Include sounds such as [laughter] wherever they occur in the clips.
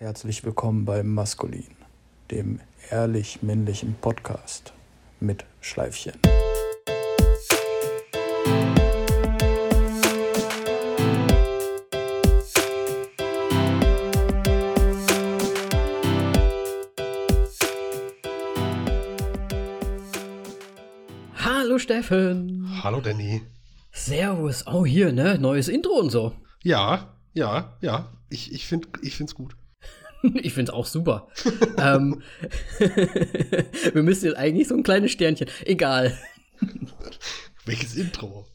Herzlich willkommen beim Maskulin, dem ehrlich männlichen Podcast mit Schleifchen. Hallo Steffen. Hallo Danny. Servus. Oh, hier, ne? Neues Intro und so. Ja, ja, ja. Ich, ich finde ich find's gut. [laughs] ich find's auch super. ähm, [laughs] wir müssen jetzt eigentlich so ein kleines Sternchen. Egal. [laughs] Welches Intro?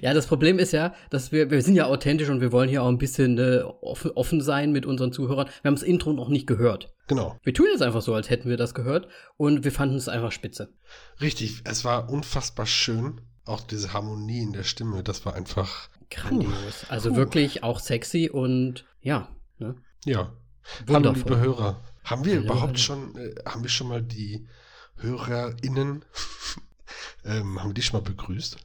Ja, das Problem ist ja, dass wir, wir sind ja authentisch und wir wollen hier auch ein bisschen äh, offen, offen sein mit unseren Zuhörern. Wir haben das Intro noch nicht gehört. Genau. Wir tun jetzt einfach so, als hätten wir das gehört und wir fanden es einfach spitze. Richtig, es war unfassbar schön. Auch diese Harmonie in der Stimme, das war einfach. Grandios. Also puh. wirklich auch sexy und ja. Ne? Ja. Hallo, liebe Hörer. Haben wir Hallo, überhaupt schon, äh, haben wir schon mal die HörerInnen, [laughs] ähm, haben wir die schon mal begrüßt?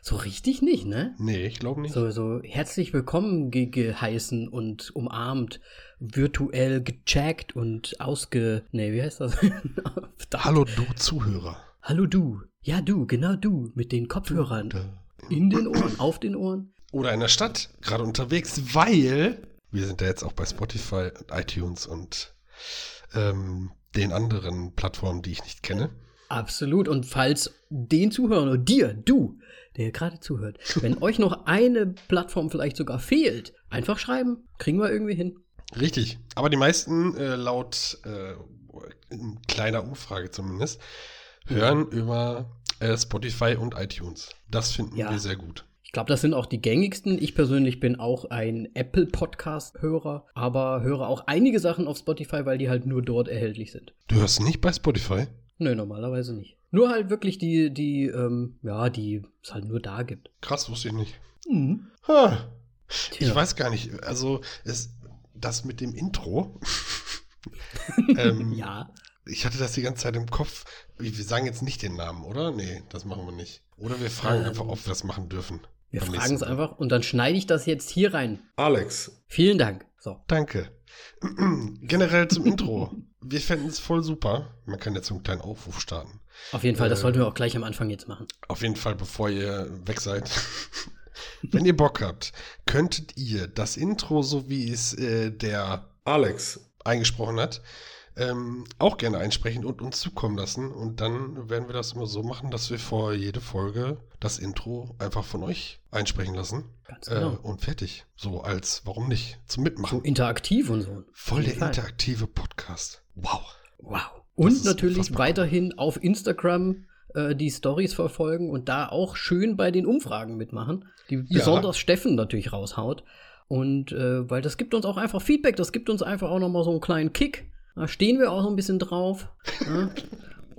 So richtig nicht, ne? Nee, ich glaube nicht. So, so herzlich willkommen ge geheißen und umarmt, virtuell gecheckt und ausge. Nee, wie heißt das? [laughs] Hallo, du Zuhörer. Hallo, du. Ja, du, genau du, mit den Kopfhörern. In den Ohren, auf den Ohren. Oder in der Stadt, gerade unterwegs, weil wir sind ja jetzt auch bei Spotify und iTunes und ähm, den anderen Plattformen, die ich nicht kenne. Absolut. Und falls den Zuhörern oder dir, du, der gerade zuhört, [laughs] wenn euch noch eine Plattform vielleicht sogar fehlt, einfach schreiben. Kriegen wir irgendwie hin. Richtig. Aber die meisten, äh, laut äh, in kleiner Umfrage zumindest, hören über äh, Spotify und iTunes. Das finden ja. wir sehr gut. Ich glaube, das sind auch die gängigsten. Ich persönlich bin auch ein Apple-Podcast-Hörer, aber höre auch einige Sachen auf Spotify, weil die halt nur dort erhältlich sind. Du hörst nicht bei Spotify? Nö, normalerweise nicht. Nur halt wirklich die, die, ähm, ja, die es halt nur da gibt. Krass, wusste ich nicht. Mhm. Ha. Ich weiß gar nicht. Also, es, das mit dem Intro. [laughs] ähm, ja. Ich hatte das die ganze Zeit im Kopf. Wir sagen jetzt nicht den Namen, oder? Nee, das machen wir nicht. Oder wir fragen ähm, einfach, ob wir das machen dürfen. Wir fragen es einfach und dann schneide ich das jetzt hier rein. Alex. Vielen Dank. So. Danke. [clears throat] Generell zum Intro. Wir fänden es voll super. Man kann jetzt so einen kleinen Aufruf starten. Auf jeden Fall, das äh, sollten wir auch gleich am Anfang jetzt machen. Auf jeden Fall, bevor ihr weg seid. [laughs] Wenn ihr Bock habt, könntet ihr das Intro, so wie es äh, der Alex eingesprochen hat, ähm, auch gerne einsprechen und uns zukommen lassen. Und dann werden wir das immer so machen, dass wir vor jede Folge das Intro einfach von euch einsprechen lassen. Ganz genau. Äh, und fertig. So als, warum nicht, zum Mitmachen. So interaktiv und so. Voll der Fall. interaktive Podcast. Wow. Wow. Und natürlich weiterhin auf Instagram äh, die Stories verfolgen und da auch schön bei den Umfragen mitmachen, die ja. besonders Steffen natürlich raushaut. Und äh, weil das gibt uns auch einfach Feedback, das gibt uns einfach auch nochmal so einen kleinen Kick. Da stehen wir auch so ein bisschen drauf. ja?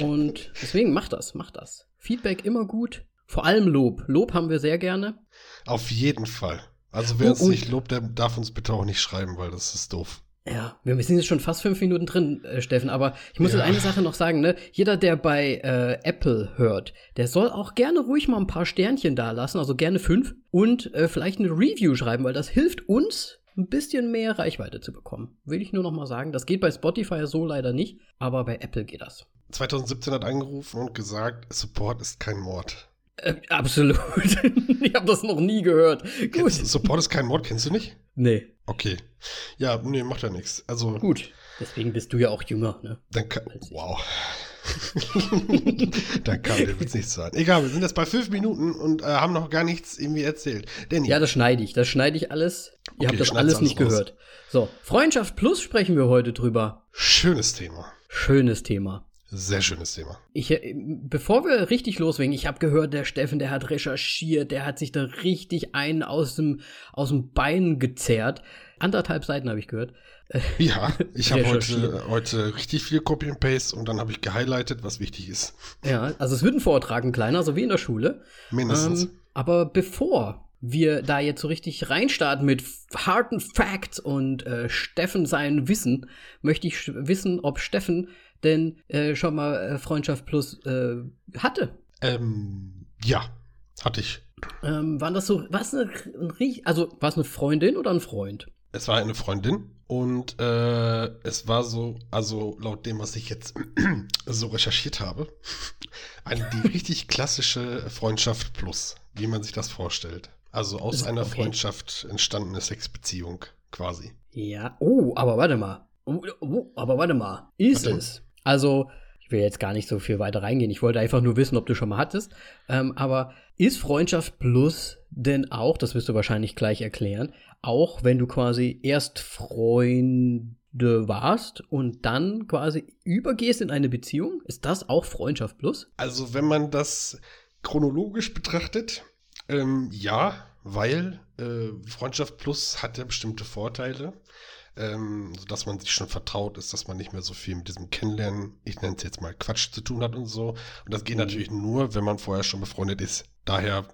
Und deswegen macht das, macht das. Feedback immer gut. Vor allem Lob. Lob haben wir sehr gerne. Auf jeden Fall. Also wer oh, uns nicht lobt, der darf uns bitte auch nicht schreiben, weil das ist doof. Ja, wir sind jetzt schon fast fünf Minuten drin, äh, Steffen, aber ich muss ja. jetzt eine Sache noch sagen, ne? Jeder, der bei äh, Apple hört, der soll auch gerne ruhig mal ein paar Sternchen da lassen, also gerne fünf, und äh, vielleicht eine Review schreiben, weil das hilft uns, ein bisschen mehr Reichweite zu bekommen. Will ich nur noch mal sagen. Das geht bei Spotify so leider nicht, aber bei Apple geht das. 2017 hat angerufen und gesagt, Support ist kein Mord. Äh, absolut. [laughs] ich habe das noch nie gehört. Gut. Support ist kein Mord, kennst du nicht? Nee. Okay. Ja, nee, macht ja nichts. Also. Gut. Deswegen bist du ja auch jünger, ne? Dann kann, wow. Dann kann der Witz nicht sein. Egal, wir sind jetzt bei fünf Minuten und äh, haben noch gar nichts irgendwie erzählt. Danny. Ja, das schneide ich. Das schneide ich alles. Ihr okay, habt das alles nicht raus. gehört. So, Freundschaft Plus sprechen wir heute drüber. Schönes Thema. Schönes Thema. Sehr schönes Thema. Ich, äh, bevor wir richtig loslegen, ich habe gehört, der Steffen, der hat recherchiert, der hat sich da richtig einen aus dem, aus dem Bein gezerrt. Anderthalb Seiten habe ich gehört. Ja, [laughs] ich habe heute, heute richtig viel Copy and Paste und dann habe ich gehighlightet, was wichtig ist. Ja, also es wird ein Vortrag, ein kleiner, so wie in der Schule. Mindestens. Ähm, aber bevor wir da jetzt so richtig reinstarten mit harten Facts und äh, Steffen sein Wissen, möchte ich wissen, ob Steffen denn äh, schon mal äh, Freundschaft Plus äh, hatte. Ähm, ja, hatte ich. Ähm, waren das so, was eine, also war es eine Freundin oder ein Freund? Es war eine Freundin und äh, es war so, also laut dem, was ich jetzt [clears throat] so recherchiert habe, [laughs] eine, die richtig klassische Freundschaft plus, wie man sich das vorstellt. Also aus einer okay. Freundschaft entstandene Sexbeziehung quasi. Ja, oh, aber warte mal. Oh, oh, aber warte mal. Ist es? Also, ich will jetzt gar nicht so viel weiter reingehen. Ich wollte einfach nur wissen, ob du schon mal hattest. Ähm, aber ist Freundschaft Plus denn auch, das wirst du wahrscheinlich gleich erklären, auch wenn du quasi erst Freunde warst und dann quasi übergehst in eine Beziehung? Ist das auch Freundschaft Plus? Also, wenn man das chronologisch betrachtet, ähm, ja, weil äh, Freundschaft Plus hat ja bestimmte Vorteile ähm, sodass man sich schon vertraut ist, dass man nicht mehr so viel mit diesem Kennenlernen, ich nenne es jetzt mal Quatsch zu tun hat und so. Und das geht mhm. natürlich nur, wenn man vorher schon befreundet ist. Daher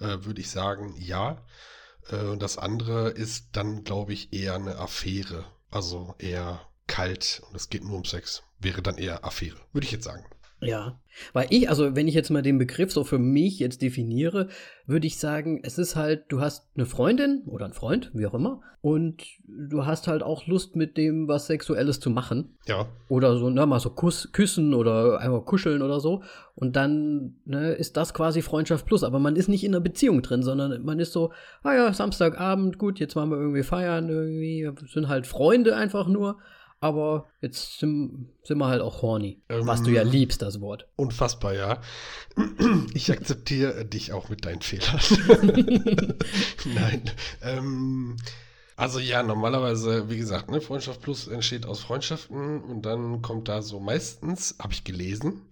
äh, würde ich sagen, ja. Äh, und das andere ist dann, glaube ich, eher eine Affäre. Also eher kalt und es geht nur um Sex. Wäre dann eher Affäre, würde ich jetzt sagen. Ja, weil ich, also wenn ich jetzt mal den Begriff so für mich jetzt definiere, würde ich sagen, es ist halt, du hast eine Freundin oder einen Freund, wie auch immer, und du hast halt auch Lust mit dem was Sexuelles zu machen. Ja. Oder so, ne, mal so Kuss, küssen oder einfach kuscheln oder so. Und dann ne, ist das quasi Freundschaft plus, aber man ist nicht in einer Beziehung drin, sondern man ist so, ah ja, Samstagabend, gut, jetzt machen wir irgendwie feiern, irgendwie, sind halt Freunde einfach nur aber jetzt sind, sind wir halt auch horny. Ähm, was du ja liebst, das Wort. Unfassbar, ja. [clears throat] Ich akzeptiere dich auch mit deinen Fehlern. [laughs] Nein. Ähm, also ja, normalerweise, wie gesagt, ne, Freundschaft Plus entsteht aus Freundschaften und dann kommt da so meistens, habe ich gelesen.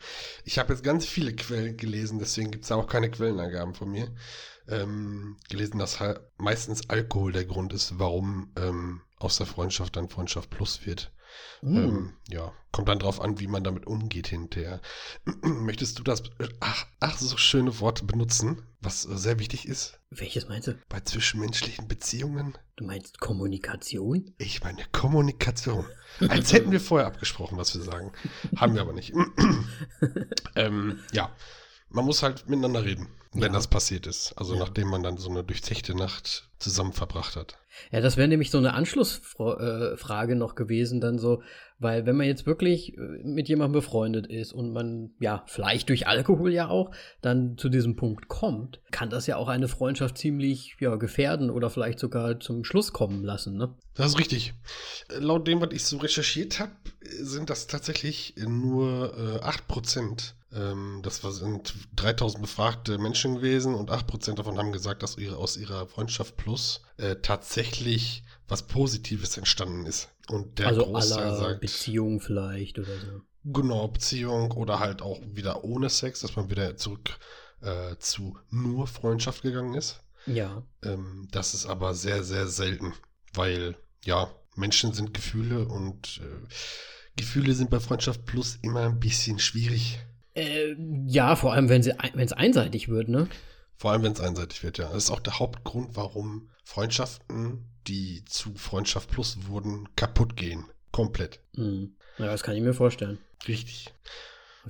Ich habe jetzt ganz viele Quellen gelesen, deswegen gibt es auch keine Quellenangaben von mir. Ähm, gelesen, dass halt meistens Alkohol der Grund ist, warum ähm, aus der Freundschaft dann Freundschaft Plus wird. Mm. Ähm, ja, kommt dann drauf an, wie man damit umgeht hinterher. [clears throat] Möchtest du das, ach, ach, so schöne Worte benutzen, was sehr wichtig ist? Welches meinst du? Bei zwischenmenschlichen Beziehungen. Du meinst Kommunikation? Ich meine Kommunikation. Als hätten wir vorher abgesprochen, was wir sagen. Haben wir aber nicht. [laughs] ähm, ja, man muss halt miteinander reden, wenn ja. das passiert ist. Also ja. nachdem man dann so eine durchzechte Nacht zusammen verbracht hat. Ja, das wäre nämlich so eine Anschlussfrage noch gewesen, dann so, weil wenn man jetzt wirklich äh, mit jemandem befreundet ist und man, ja, vielleicht durch Alkohol ja auch, dann zu diesem Punkt kommt, kann das ja auch eine Freundschaft ziemlich ja, gefährden oder vielleicht sogar zum Schluss kommen lassen, ne? Das ist richtig. Laut dem, was ich so recherchiert habe, sind das tatsächlich nur äh, 8% ähm, das sind 3000 befragte Menschen gewesen und 8% davon haben gesagt, dass ihre, aus ihrer Freundschaft Plus äh, tatsächlich was Positives entstanden ist. Und der also Großteil sagt. Beziehung vielleicht oder so. Genau, Beziehung oder halt auch wieder ohne Sex, dass man wieder zurück äh, zu nur Freundschaft gegangen ist. Ja. Ähm, das ist aber sehr, sehr selten, weil ja, Menschen sind Gefühle und äh, Gefühle sind bei Freundschaft Plus immer ein bisschen schwierig. Äh, ja, vor allem, wenn es einseitig wird, ne? Vor allem, wenn es einseitig wird, ja. Das ist auch der Hauptgrund, warum Freundschaften, die zu Freundschaft Plus wurden, kaputt gehen. Komplett. Mhm. Ja, das kann ich mir vorstellen. Richtig.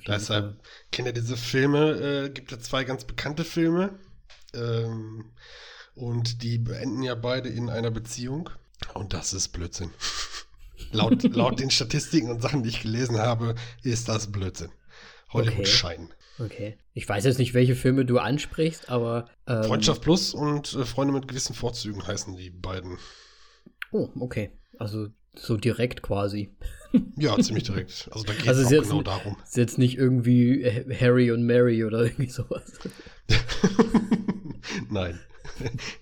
Deshalb kennt ihr diese Filme, äh, gibt ja zwei ganz bekannte Filme. Ähm, und die beenden ja beide in einer Beziehung. Und das ist Blödsinn. [laughs] laut, laut den Statistiken und Sachen, die ich gelesen habe, ist das Blödsinn. Hollywood-Schein. Okay. okay. Ich weiß jetzt nicht, welche Filme du ansprichst, aber. Ähm, Freundschaft Plus und äh, Freunde mit gewissen Vorzügen heißen die beiden. Oh, okay. Also so direkt quasi. Ja, [laughs] ziemlich direkt. Also da geht also es auch genau darum. Ist jetzt nicht irgendwie Harry und Mary oder [laughs] irgendwie sowas. [laughs] Nein.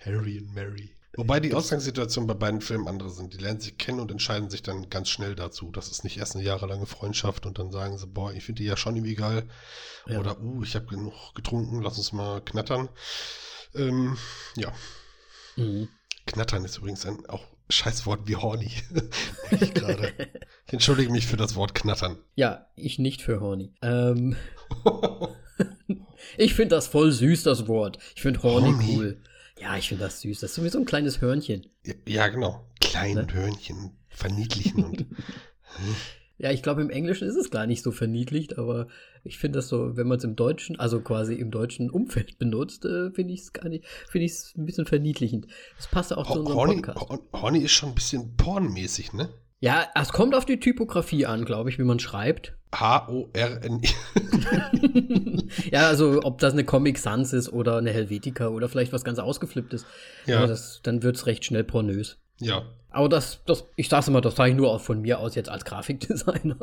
Harry und Mary. Wobei die Ausgangssituationen bei beiden Filmen andere sind. Die lernen sich kennen und entscheiden sich dann ganz schnell dazu. Das ist nicht erst eine jahrelange Freundschaft und dann sagen sie, boah, ich finde die ja schon irgendwie geil. Ja. Oder, uh, ich habe genug getrunken, lass uns mal knattern. Ähm, ja. Mhm. Knattern ist übrigens ein auch Scheißwort wie horny. [laughs] ich. Ich entschuldige mich für das Wort knattern. Ja, ich nicht für horny. Ähm, [laughs] [laughs] ich finde das voll süß, das Wort. Ich finde horny, horny cool. Ja, ich finde das süß. Das ist wie so ein kleines Hörnchen. Ja, ja genau. Kleine ne? Hörnchen. Verniedlichen und. [laughs] Ja, ich glaube, im Englischen ist es gar nicht so verniedlicht, aber ich finde das so, wenn man es im Deutschen, also quasi im deutschen Umfeld benutzt, äh, finde ich es gar nicht, finde ich es ein bisschen verniedlichend. Das passt auch zu unserem Horny, Podcast. Horny ist schon ein bisschen pornmäßig, ne? Ja, es kommt auf die Typografie an, glaube ich, wie man schreibt. H-O-R-N-I. [laughs] ja, also ob das eine Comic Sans ist oder eine Helvetica oder vielleicht was ganz ausgeflipptes. Ja. Das, dann wird es recht schnell pornös. Ja. Aber das, das, ich sag's immer, das sage ich nur auch von mir aus jetzt als Grafikdesigner.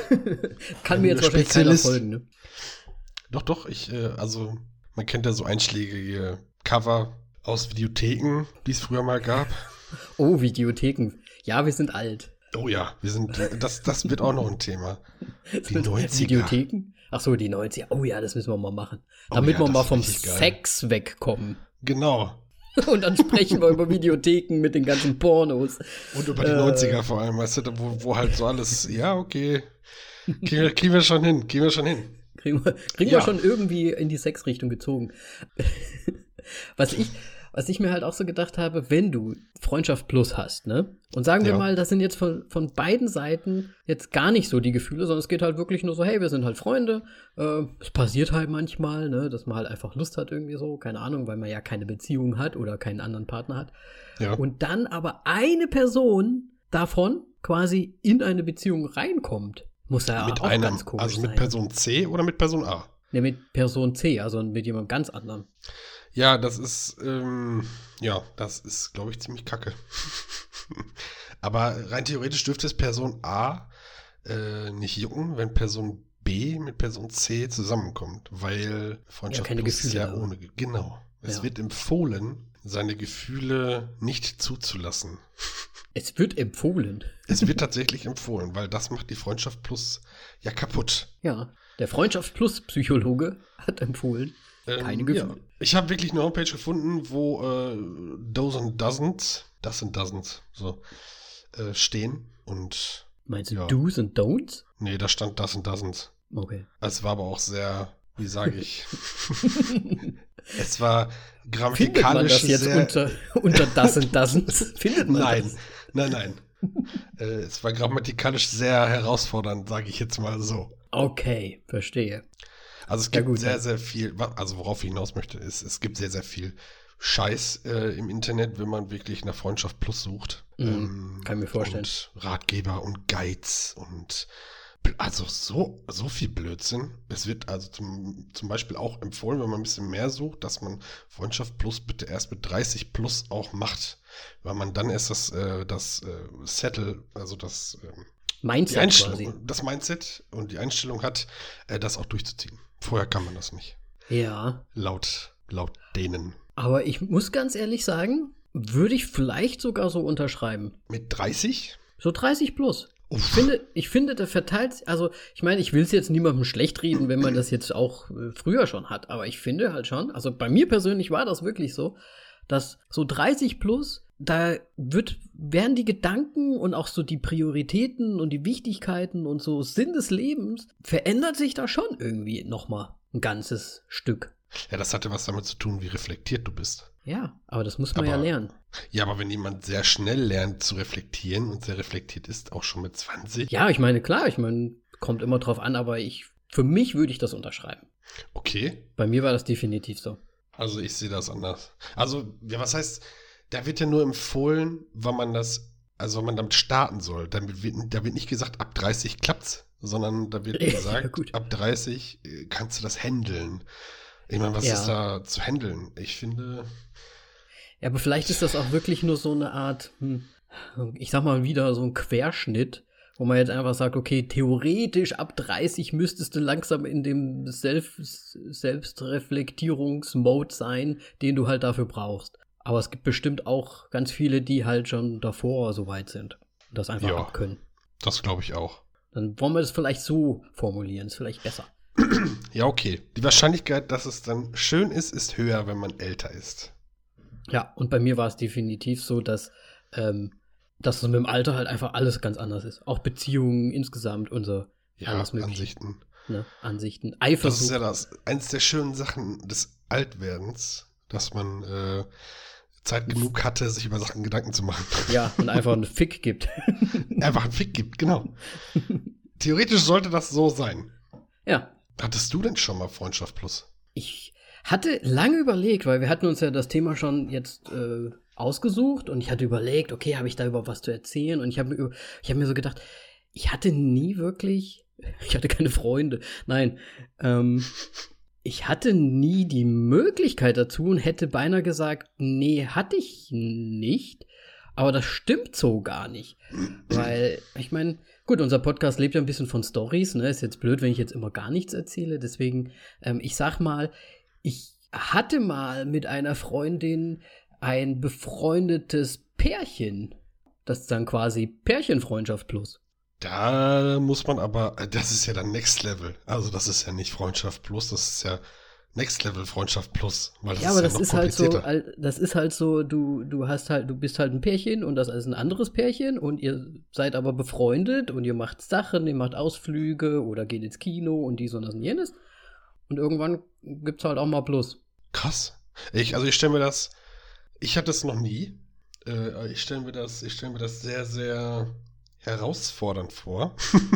[laughs] Kann mir jetzt wahrscheinlich keiner folgen, ne? Doch, doch, ich, äh, also, man kennt ja so einschlägige Cover aus Videotheken, die es früher mal gab. Oh, Videotheken. Ja, wir sind alt. Oh ja, wir sind, das, das wird auch noch ein Thema. [laughs] Die 90er. Videotheken? Ach so, die 90er. Oh ja, das müssen wir mal machen. Oh Damit oh ja, wir mal vom Sex wegkommen. Genau. [laughs] Und dann sprechen wir über [laughs] Videotheken mit den ganzen Pornos. Und über die äh, 90er vor allem, weißt du, wo, wo halt so alles, ja, okay. Kriegen wir, kriegen wir schon hin, kriegen wir schon hin. Kriegen wir, kriegen ja. wir schon irgendwie in die Sexrichtung gezogen. Was ich, was ich mir halt auch so gedacht habe, wenn du Freundschaft Plus hast, ne? Und sagen wir ja. mal, das sind jetzt von, von beiden Seiten jetzt gar nicht so die Gefühle, sondern es geht halt wirklich nur so, hey, wir sind halt Freunde. Äh, es passiert halt manchmal, ne, dass man halt einfach Lust hat irgendwie so, keine Ahnung, weil man ja keine Beziehung hat oder keinen anderen Partner hat. Ja. Und dann aber eine Person davon quasi in eine Beziehung reinkommt, muss ja mit auch einem, ganz komisch Also mit sein. Person C oder mit Person A? Ne, mit Person C, also mit jemandem ganz anderen. Ja, das ist, ähm, ja, das ist, glaube ich, ziemlich kacke. [laughs] Aber rein theoretisch dürfte es Person A äh, nicht jucken, wenn Person B mit Person C zusammenkommt, weil Freundschaft ja, keine Gefühle ja ohne. Genau. Es ja. wird empfohlen, seine Gefühle nicht zuzulassen. [laughs] Es wird empfohlen. Es wird tatsächlich empfohlen, weil das macht die Freundschaft Plus ja kaputt. Ja, der Freundschaft Plus Psychologe hat empfohlen, keine ähm. Ja. Ich habe wirklich eine Homepage gefunden, wo äh, Dozen Dozens, das sind Dozens, so, äh, stehen und. Meinst du ja. Do's und Don'ts? Nee, da stand das und Dozens. Okay. Es war aber auch sehr, wie sage ich? [laughs] es war grammatikalisch Findet man das jetzt unter, unter das und Dozens? [laughs] Findet man nein, das? Nein, nein, nein. äh, es war grammatikalisch sehr herausfordernd, sage ich jetzt mal so. Okay, verstehe. Also es gibt ja, gut, sehr, sehr viel, also worauf ich hinaus möchte, ist, es gibt sehr, sehr viel Scheiß äh, im Internet, wenn man wirklich nach Freundschaft Plus sucht. Mhm, ähm, kann mir vorstellen. Und Ratgeber und Guides und also so, so viel Blödsinn. Es wird also zum, zum Beispiel auch empfohlen, wenn man ein bisschen mehr sucht, dass man Freundschaft Plus bitte erst mit 30 Plus auch macht. Weil man dann erst das, äh, das äh, Settle, also das äh, Mindset. Das Mindset und die Einstellung hat, äh, das auch durchzuziehen. Vorher kann man das nicht. Ja. Laut, laut denen. Aber ich muss ganz ehrlich sagen, würde ich vielleicht sogar so unterschreiben. Mit 30? So 30 plus. Ich finde, ich finde, der verteilt, also ich meine, ich will es jetzt niemandem schlecht reden, wenn man das jetzt auch äh, früher schon hat, aber ich finde halt schon, also bei mir persönlich war das wirklich so, dass so 30 plus, da wird, werden die Gedanken und auch so die Prioritäten und die Wichtigkeiten und so Sinn des Lebens, verändert sich da schon irgendwie nochmal ein ganzes Stück. Ja, das hatte was damit zu tun, wie reflektiert du bist. Ja, aber das muss man aber, ja lernen. Ja, aber wenn jemand sehr schnell lernt zu reflektieren und sehr reflektiert ist, auch schon mit 20. Ja, ich meine, klar, ich meine, kommt immer drauf an, aber ich, für mich würde ich das unterschreiben. Okay. Bei mir war das definitiv so. Also ich sehe das anders. Also, ja, was heißt, da wird ja nur empfohlen, wann man das, also wenn man damit starten soll. Damit wird, da wird nicht gesagt, ab 30 klappt's, sondern da wird [laughs] gesagt, ja, ab 30 äh, kannst du das handeln. Ich meine, was ja. ist da zu handeln? Ich finde. Ja, aber vielleicht ist das auch wirklich nur so eine Art, hm, ich sag mal wieder so ein Querschnitt, wo man jetzt einfach sagt, okay, theoretisch ab 30 müsstest du langsam in dem Selbst Selbstreflektierungsmode sein, den du halt dafür brauchst. Aber es gibt bestimmt auch ganz viele, die halt schon davor so weit sind und das einfach ja, abkönnen. Das glaube ich auch. Dann wollen wir das vielleicht so formulieren, ist vielleicht besser. [clears throat] Ja, okay. Die Wahrscheinlichkeit, dass es dann schön ist, ist höher, wenn man älter ist. Ja, und bei mir war es definitiv so, dass, ähm, dass es mit dem Alter halt einfach alles ganz anders ist. Auch Beziehungen insgesamt und so. Ja, Ansichten. Ne? Ansichten. Eifersucht. Das ist ja das, eins der schönen Sachen des Altwerdens, dass man äh, Zeit genug hatte, sich über Sachen Gedanken zu machen. Ja, und [laughs] einfach einen Fick gibt. einfach einen Fick gibt, genau. Theoretisch sollte das so sein. Ja. Hattest du denn schon mal Freundschaft Plus? Ich hatte lange überlegt, weil wir hatten uns ja das Thema schon jetzt äh, ausgesucht und ich hatte überlegt, okay, habe ich da überhaupt was zu erzählen? Und ich habe ich hab mir so gedacht, ich hatte nie wirklich, [laughs] ich hatte keine Freunde, nein, ähm, ich hatte nie die Möglichkeit dazu und hätte beinahe gesagt, nee, hatte ich nicht. Aber das stimmt so gar nicht. Weil, ich meine, gut, unser Podcast lebt ja ein bisschen von Stories, ne? Ist jetzt blöd, wenn ich jetzt immer gar nichts erzähle. Deswegen, ähm, ich sag mal, ich hatte mal mit einer Freundin ein befreundetes Pärchen. Das ist dann quasi Pärchenfreundschaft plus. Da muss man aber, das ist ja dann Next Level. Also das ist ja nicht Freundschaft plus, das ist ja Next Level Freundschaft plus. Weil das ja, aber ist ja das ist halt so, das ist halt so, du, du hast halt, du bist halt ein Pärchen und das ist ein anderes Pärchen und ihr seid aber befreundet und ihr macht Sachen, ihr macht Ausflüge oder geht ins Kino und dies und das und jenes. Und irgendwann gibt's halt auch mal Plus. Krass. Ich, also ich stelle mir das, ich hatte es noch nie. Äh, ich stelle mir das, ich stelle mir das sehr, sehr herausfordernd vor.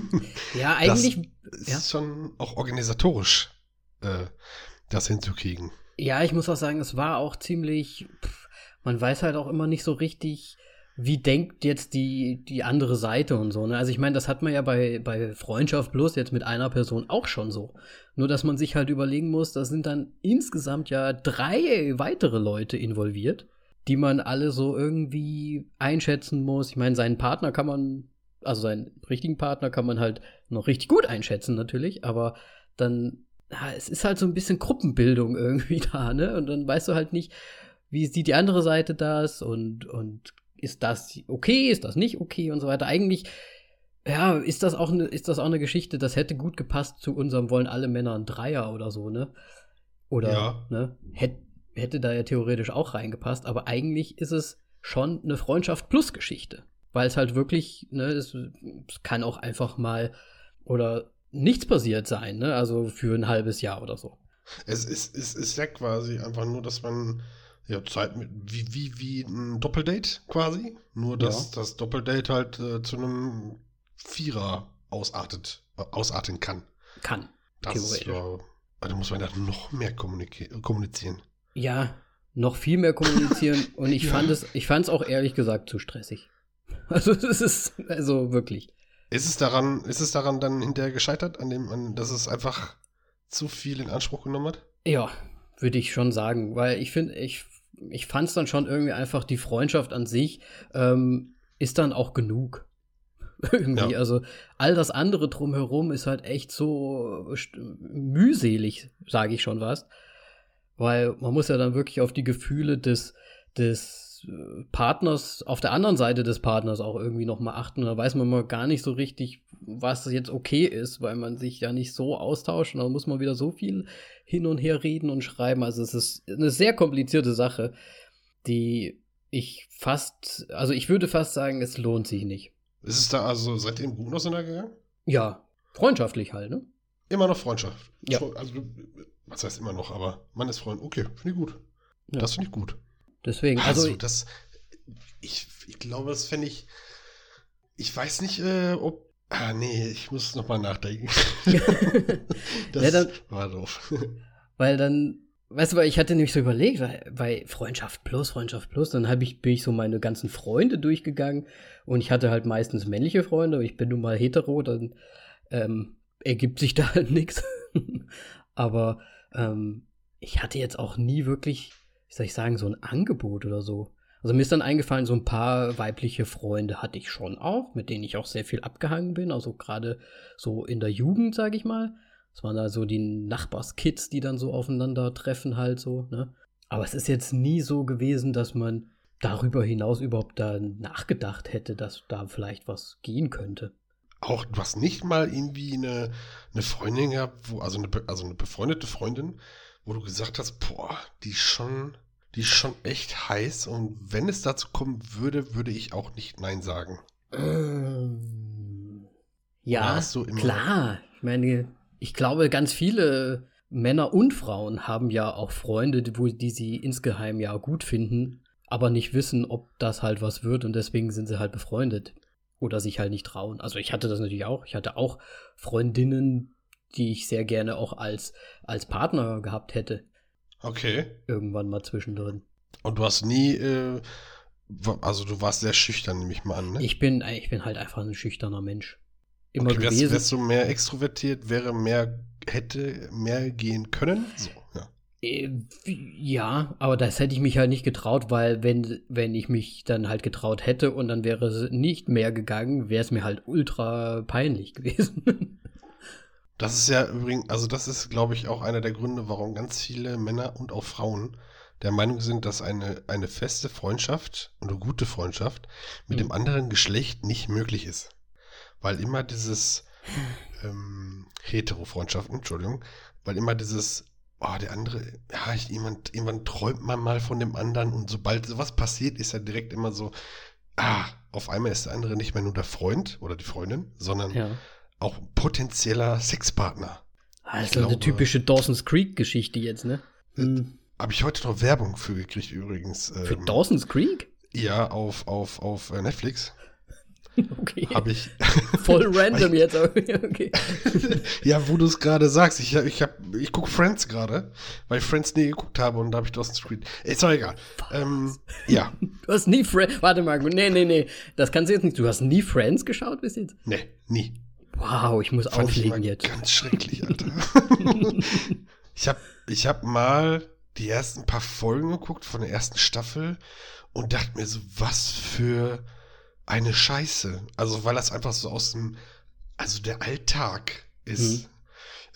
[laughs] ja, eigentlich. Das ist ja. schon auch organisatorisch, äh, das hinzukriegen. Ja, ich muss auch sagen, es war auch ziemlich. Pff, man weiß halt auch immer nicht so richtig, wie denkt jetzt die, die andere Seite und so. Ne? Also ich meine, das hat man ja bei, bei Freundschaft Plus jetzt mit einer Person auch schon so. Nur dass man sich halt überlegen muss, da sind dann insgesamt ja drei weitere Leute involviert, die man alle so irgendwie einschätzen muss. Ich meine, seinen Partner kann man also seinen richtigen Partner kann man halt noch richtig gut einschätzen natürlich, aber dann, ja, es ist halt so ein bisschen Gruppenbildung [laughs] irgendwie da, ne? Und dann weißt du halt nicht, wie sieht die andere Seite das und, und ist das okay, ist das nicht okay und so weiter. Eigentlich, ja, ist das auch eine, ist das auch eine Geschichte, das hätte gut gepasst zu unserem Wollen alle Männer ein Dreier oder so, ne? Oder, ja. ne? Hätt, hätte da ja theoretisch auch reingepasst, aber eigentlich ist es schon eine Freundschaft plus Geschichte weil es halt wirklich, ne, es, es, kann auch einfach mal oder nichts passiert sein, ne? Also für ein halbes Jahr oder so. Es ist, es ist ja quasi einfach nur, dass man ja Zeit mit, wie, wie, wie ein Doppeldate quasi. Nur dass ja. das Doppeldate halt äh, zu einem Vierer ausartet, äh, ausarten kann. Kann. Das theoretisch. Ja, also muss man da noch mehr kommunizieren. Ja, noch viel mehr kommunizieren. [laughs] und ich ja. fand es, ich fand es auch ehrlich gesagt zu stressig. [laughs] Also das ist also wirklich. Ist es daran, ist es daran dann hinterher gescheitert, an dem, an, dass es einfach zu viel in Anspruch genommen hat? Ja, würde ich schon sagen, weil ich finde, ich, ich fand es dann schon irgendwie einfach die Freundschaft an sich ähm, ist dann auch genug. [laughs] irgendwie, ja. also all das andere drumherum ist halt echt so mühselig, sage ich schon was, weil man muss ja dann wirklich auf die Gefühle des des Partners auf der anderen Seite des Partners auch irgendwie noch mal achten. Da weiß man mal gar nicht so richtig, was jetzt okay ist, weil man sich ja nicht so austauscht und dann muss man wieder so viel hin und her reden und schreiben. Also es ist eine sehr komplizierte Sache, die ich fast, also ich würde fast sagen, es lohnt sich nicht. Ist es da also seitdem gut auseinandergegangen? Ja, freundschaftlich halt, ne? Immer noch Freundschaft. Ja. Also, was heißt immer noch, aber man ist Freund. Okay, finde ich gut. Ja. Das finde ich gut. Deswegen, also, also das, ich, ich glaube, das fände ich, ich weiß nicht, äh, ob, ah nee, ich muss noch mal nachdenken. [laughs] das ja, dann, war doof. Weil dann, weißt du, weil ich hatte nämlich so überlegt, weil, weil Freundschaft plus, Freundschaft plus, dann hab ich, bin ich so meine ganzen Freunde durchgegangen und ich hatte halt meistens männliche Freunde, ich bin nun mal hetero, dann ähm, ergibt sich da [laughs] halt nichts. Aber ähm, ich hatte jetzt auch nie wirklich wie soll ich sagen, so ein Angebot oder so. Also mir ist dann eingefallen, so ein paar weibliche Freunde hatte ich schon auch, mit denen ich auch sehr viel abgehangen bin. Also gerade so in der Jugend, sage ich mal. Das waren da so die Nachbarskids, die dann so aufeinander treffen halt so, ne? Aber es ist jetzt nie so gewesen, dass man darüber hinaus überhaupt da nachgedacht hätte, dass da vielleicht was gehen könnte. Auch hast nicht mal irgendwie eine, eine Freundin gehabt, wo, also eine, also eine befreundete Freundin, wo du gesagt hast, boah, die ist schon, die ist schon echt heiß und wenn es dazu kommen würde, würde ich auch nicht Nein sagen. Ähm, ja, klar. Ich meine, ich glaube, ganz viele Männer und Frauen haben ja auch Freunde, die, wo, die sie insgeheim ja gut finden, aber nicht wissen, ob das halt was wird und deswegen sind sie halt befreundet oder sich halt nicht trauen. Also ich hatte das natürlich auch. Ich hatte auch Freundinnen, die ich sehr gerne auch als, als Partner gehabt hätte. Okay. Irgendwann mal zwischendrin. Und du hast nie, äh, Also du warst sehr schüchtern, nehme ich mal an, ne? Ich bin, ich bin halt einfach ein schüchterner Mensch. Immer okay, gewesen. Wärst, wärst du mehr extrovertiert, wäre mehr, hätte mehr gehen können? So, ja. Äh, ja, aber das hätte ich mich halt nicht getraut, weil wenn, wenn ich mich dann halt getraut hätte und dann wäre es nicht mehr gegangen, wäre es mir halt ultra peinlich [laughs] gewesen. Das ist ja übrigens, also das ist, glaube ich, auch einer der Gründe, warum ganz viele Männer und auch Frauen der Meinung sind, dass eine, eine feste Freundschaft und eine gute Freundschaft mit mhm. dem anderen Geschlecht nicht möglich ist. Weil immer dieses ähm, Hetero-Freundschaften, Entschuldigung, weil immer dieses, oh, der andere, ja, ich, jemand, irgendwann träumt man mal von dem anderen und sobald sowas passiert, ist er direkt immer so, ah, auf einmal ist der andere nicht mehr nur der Freund oder die Freundin, sondern ja. Auch potenzieller Sexpartner. Also glaube, eine typische Dawson's Creek-Geschichte jetzt, ne? Hm. Habe ich heute noch Werbung für gekriegt übrigens. Für ähm, Dawson's Creek? Ja, auf, auf, auf äh, Netflix. [laughs] Okay. Habe ich. [laughs] Voll [laughs] random jetzt. okay. ja, wo du es gerade sagst. Ich, ich, hab, ich gucke Friends gerade, weil ich Friends nie geguckt habe und da habe ich Dawson's Creek. Ist doch egal. Ähm, ja. Du hast nie Friends. Warte mal, nee, nee, nee. Das kannst du jetzt nicht. Du hast nie Friends geschaut bis jetzt? Nee, nie. Wow, ich muss Fand auflegen ich jetzt. Ganz schrecklich, Alter. [laughs] ich habe ich hab mal die ersten paar Folgen geguckt von der ersten Staffel und dachte mir so, was für eine Scheiße. Also, weil das einfach so aus dem, also der Alltag ist.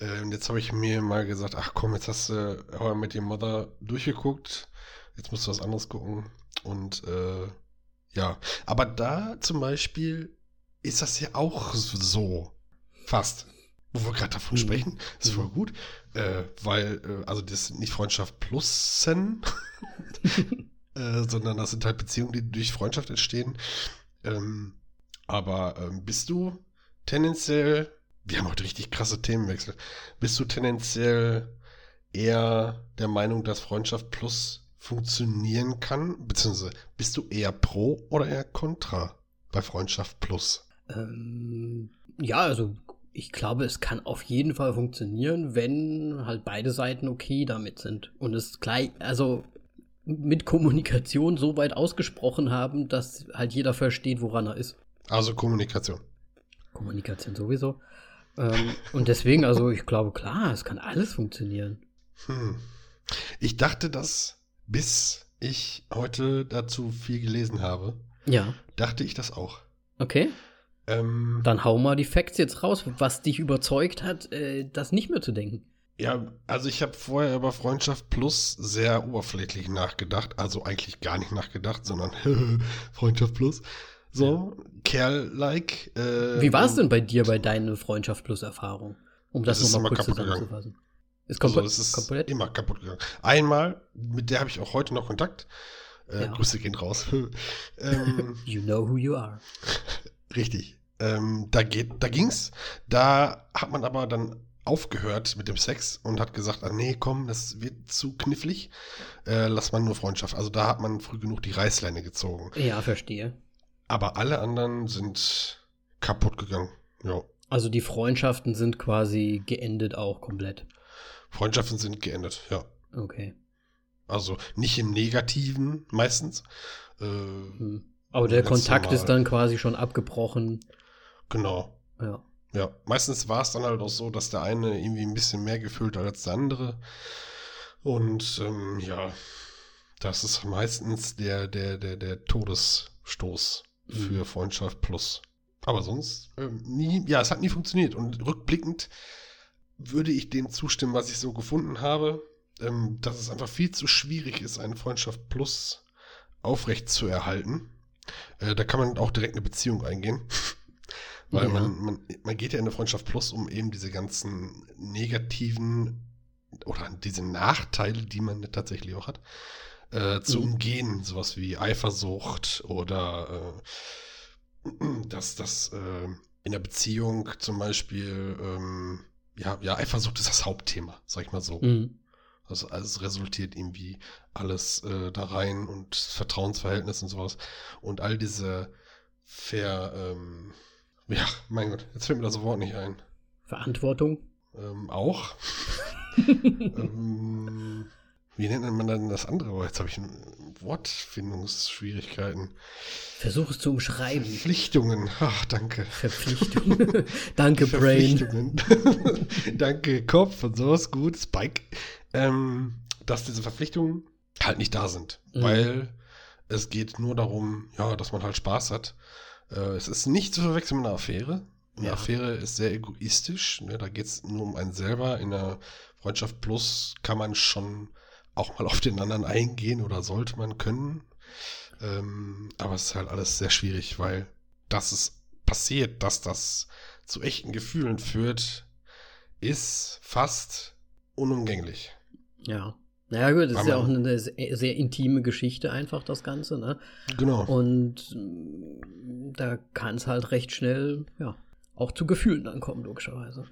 Mhm. Äh, und jetzt habe ich mir mal gesagt, ach komm, jetzt hast du How mit Your Mother durchgeguckt. Jetzt musst du was anderes gucken. Und äh, ja, aber da zum Beispiel ist das ja auch so. Fast wo wir gerade davon mhm. sprechen, ist voll gut, äh, weil, äh, also das sind nicht Freundschaft plussen, [laughs] äh, sondern das sind halt Beziehungen, die durch Freundschaft entstehen. Ähm, aber ähm, bist du tendenziell, wir haben heute richtig krasse Themenwechsel, bist du tendenziell eher der Meinung, dass Freundschaft plus funktionieren kann, beziehungsweise bist du eher pro oder eher contra bei Freundschaft plus? Ähm, ja, also ich glaube, es kann auf jeden Fall funktionieren, wenn halt beide Seiten okay damit sind. Und es gleich, also mit Kommunikation so weit ausgesprochen haben, dass halt jeder versteht, woran er ist. Also Kommunikation. Kommunikation sowieso. Ähm, und deswegen, also ich glaube, klar, es kann alles funktionieren. Hm. Ich dachte das, bis ich heute dazu viel gelesen habe. Ja. Dachte ich das auch. Okay. Ähm, Dann hau mal die Facts jetzt raus, was dich überzeugt hat, äh, das nicht mehr zu denken. Ja, also ich habe vorher über Freundschaft Plus sehr oberflächlich nachgedacht. Also eigentlich gar nicht nachgedacht, sondern [laughs] Freundschaft Plus. So, ja. Kerl-like. Äh, Wie war es denn bei dir bei deiner Freundschaft Plus-Erfahrung? Um das, das nochmal kurz zusammenzufassen. Ist, also, es ist komplett? immer kaputt gegangen. Einmal, mit der habe ich auch heute noch Kontakt. Äh, ja. Grüße gehen raus. [laughs] ähm, [laughs] you know who you are. Richtig. Ähm, da geht, da ging's. Da hat man aber dann aufgehört mit dem Sex und hat gesagt, ah, nee, komm, das wird zu knifflig. Äh, lass man nur Freundschaft. Also da hat man früh genug die Reißleine gezogen. Ja, verstehe. Aber alle anderen sind kaputt gegangen. Ja. Also die Freundschaften sind quasi geendet auch komplett. Freundschaften sind geendet, ja. Okay. Also nicht im Negativen meistens. Äh, hm. Aber der Kontakt normal. ist dann quasi schon abgebrochen. Genau. Ja. Ja, meistens war es dann halt auch so, dass der eine irgendwie ein bisschen mehr gefühlt hat als der andere. Und ähm, ja, das ist meistens der, der, der, der Todesstoß mhm. für Freundschaft plus. Aber sonst ähm, nie, ja, es hat nie funktioniert. Und rückblickend würde ich dem zustimmen, was ich so gefunden habe, ähm, dass es einfach viel zu schwierig ist, eine Freundschaft plus aufrecht zu erhalten. Äh, da kann man auch direkt eine Beziehung eingehen. Weil ja. man, man, man geht ja in eine Freundschaft plus, um eben diese ganzen negativen oder diese Nachteile, die man tatsächlich auch hat, äh, zu mhm. umgehen. Sowas wie Eifersucht oder äh, dass das äh, in der Beziehung zum Beispiel, ähm, ja, ja, Eifersucht ist das Hauptthema, sag ich mal so. Mhm. Also alles resultiert irgendwie alles äh, da rein und Vertrauensverhältnis und sowas. Und all diese Ver, ähm, ja, mein Gott, jetzt fällt mir das Wort nicht ein. Verantwortung? Ähm, auch. [laughs] ähm, wie nennt man dann das andere? Oh, jetzt habe ich Wortfindungsschwierigkeiten. Versuch es zu umschreiben. Verpflichtungen. Ach, danke. Verpflichtungen. [laughs] danke, Brain. [laughs] danke, Kopf und sowas. Gut, Spike. Ähm, dass diese Verpflichtungen halt nicht da sind. Mhm. Weil es geht nur darum, ja, dass man halt Spaß hat. Äh, es ist nicht zu verwechseln mit einer Affäre. Eine ja. Affäre ist sehr egoistisch. Ne? Da geht es nur um einen selber. In einer Freundschaft Plus kann man schon auch mal [laughs] auf den anderen eingehen oder sollte man können. Ähm, aber es ist halt alles sehr schwierig, weil dass es passiert, dass das zu echten Gefühlen führt, ist fast unumgänglich. Ja. Naja, gut, das ist ja auch eine sehr, sehr, intime Geschichte, einfach das Ganze, ne? Genau. Und mm, da kann es halt recht schnell, ja, auch zu Gefühlen dann kommen, logischerweise.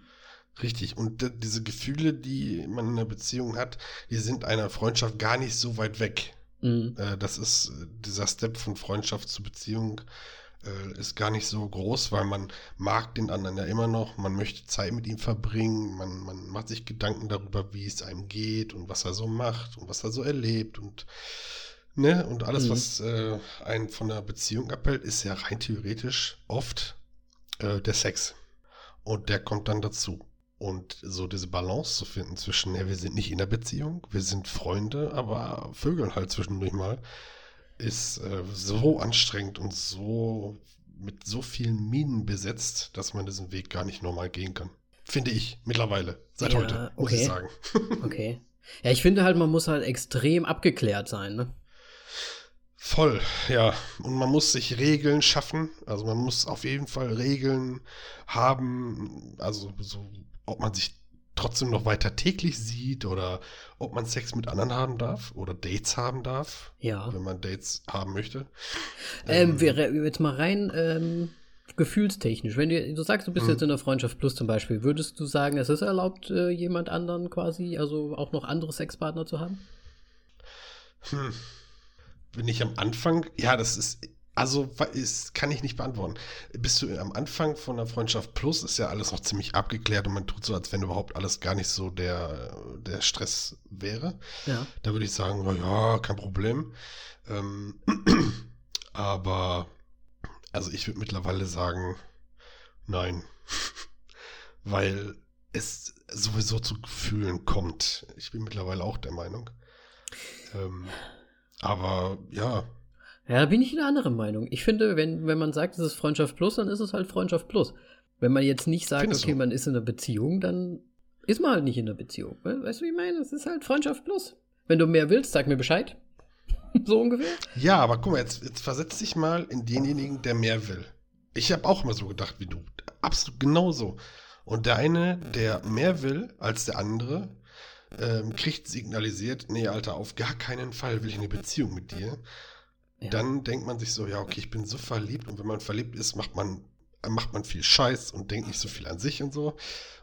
Richtig. Und diese Gefühle, die man in einer Beziehung hat, die sind einer Freundschaft gar nicht so weit weg. Mhm. Äh, das ist äh, dieser Step von Freundschaft zu Beziehung äh, ist gar nicht so groß, weil man mag den anderen ja immer noch, man möchte Zeit mit ihm verbringen, man, man macht sich Gedanken darüber, wie es einem geht und was er so macht und was er so erlebt und ne, und alles, mhm. was äh, einen von der Beziehung abhält, ist ja rein theoretisch oft äh, der Sex. Und der kommt dann dazu. Und so diese Balance zu finden zwischen, ja, wir sind nicht in der Beziehung, wir sind Freunde, aber vögeln halt zwischendurch mal, ist äh, so anstrengend und so mit so vielen Minen besetzt, dass man diesen Weg gar nicht normal gehen kann. Finde ich mittlerweile. Seit ja, heute, muss okay. ich sagen. [laughs] okay. Ja, ich finde halt, man muss halt extrem abgeklärt sein, ne? Voll, ja. Und man muss sich Regeln schaffen. Also man muss auf jeden Fall Regeln haben. Also so, ob man sich trotzdem noch weiter täglich sieht oder ob man Sex mit anderen haben darf oder Dates haben darf. Ja. Wenn man Dates haben möchte. Ähm, ähm, wäre jetzt mal rein ähm, gefühlstechnisch. Wenn du, du sagst, du bist mhm. jetzt in der Freundschaft Plus zum Beispiel, würdest du sagen, es ist erlaubt, äh, jemand anderen quasi, also auch noch andere Sexpartner zu haben? Hm. Bin ich am Anfang, ja, das ist also ist, kann ich nicht beantworten. Bist du am Anfang von der Freundschaft Plus, ist ja alles noch ziemlich abgeklärt und man tut so, als wenn überhaupt alles gar nicht so der, der Stress wäre. Ja. Da würde ich sagen, ja, kein Problem. Ähm, [clears throat] aber, also ich würde mittlerweile sagen, nein. [laughs] Weil es sowieso zu Gefühlen kommt. Ich bin mittlerweile auch der Meinung. Ähm, aber ja, ja, da bin ich eine andere Meinung. Ich finde, wenn, wenn man sagt, es ist Freundschaft plus, dann ist es halt Freundschaft plus. Wenn man jetzt nicht sagt, Findest okay, du? man ist in einer Beziehung, dann ist man halt nicht in einer Beziehung. Weißt du, wie ich meine? Es ist halt Freundschaft plus. Wenn du mehr willst, sag mir Bescheid. [laughs] so ungefähr. Ja, aber guck mal, jetzt, jetzt versetz dich mal in denjenigen, der mehr will. Ich habe auch immer so gedacht wie du. Absolut genauso. Und der eine, der mehr will als der andere, ähm, kriegt signalisiert, nee, Alter, auf gar keinen Fall will ich eine Beziehung mit dir. Ja. Dann denkt man sich so, ja, okay, ich bin so verliebt und wenn man verliebt ist, macht man macht man viel Scheiß und denkt nicht so viel an sich und so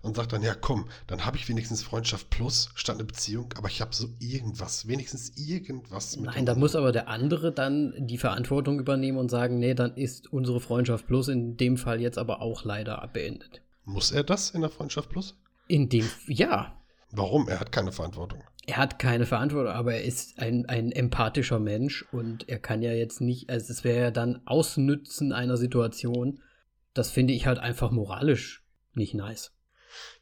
und sagt dann, ja komm, dann habe ich wenigstens Freundschaft plus statt eine Beziehung, aber ich habe so irgendwas, wenigstens irgendwas. Mit Nein, da muss aber der andere dann die Verantwortung übernehmen und sagen, nee, dann ist unsere Freundschaft plus in dem Fall jetzt aber auch leider beendet. Muss er das in der Freundschaft plus? In dem, ja. Warum? Er hat keine Verantwortung. Er hat keine Verantwortung, aber er ist ein, ein empathischer Mensch und er kann ja jetzt nicht, also es wäre ja dann Ausnützen einer Situation. Das finde ich halt einfach moralisch nicht nice.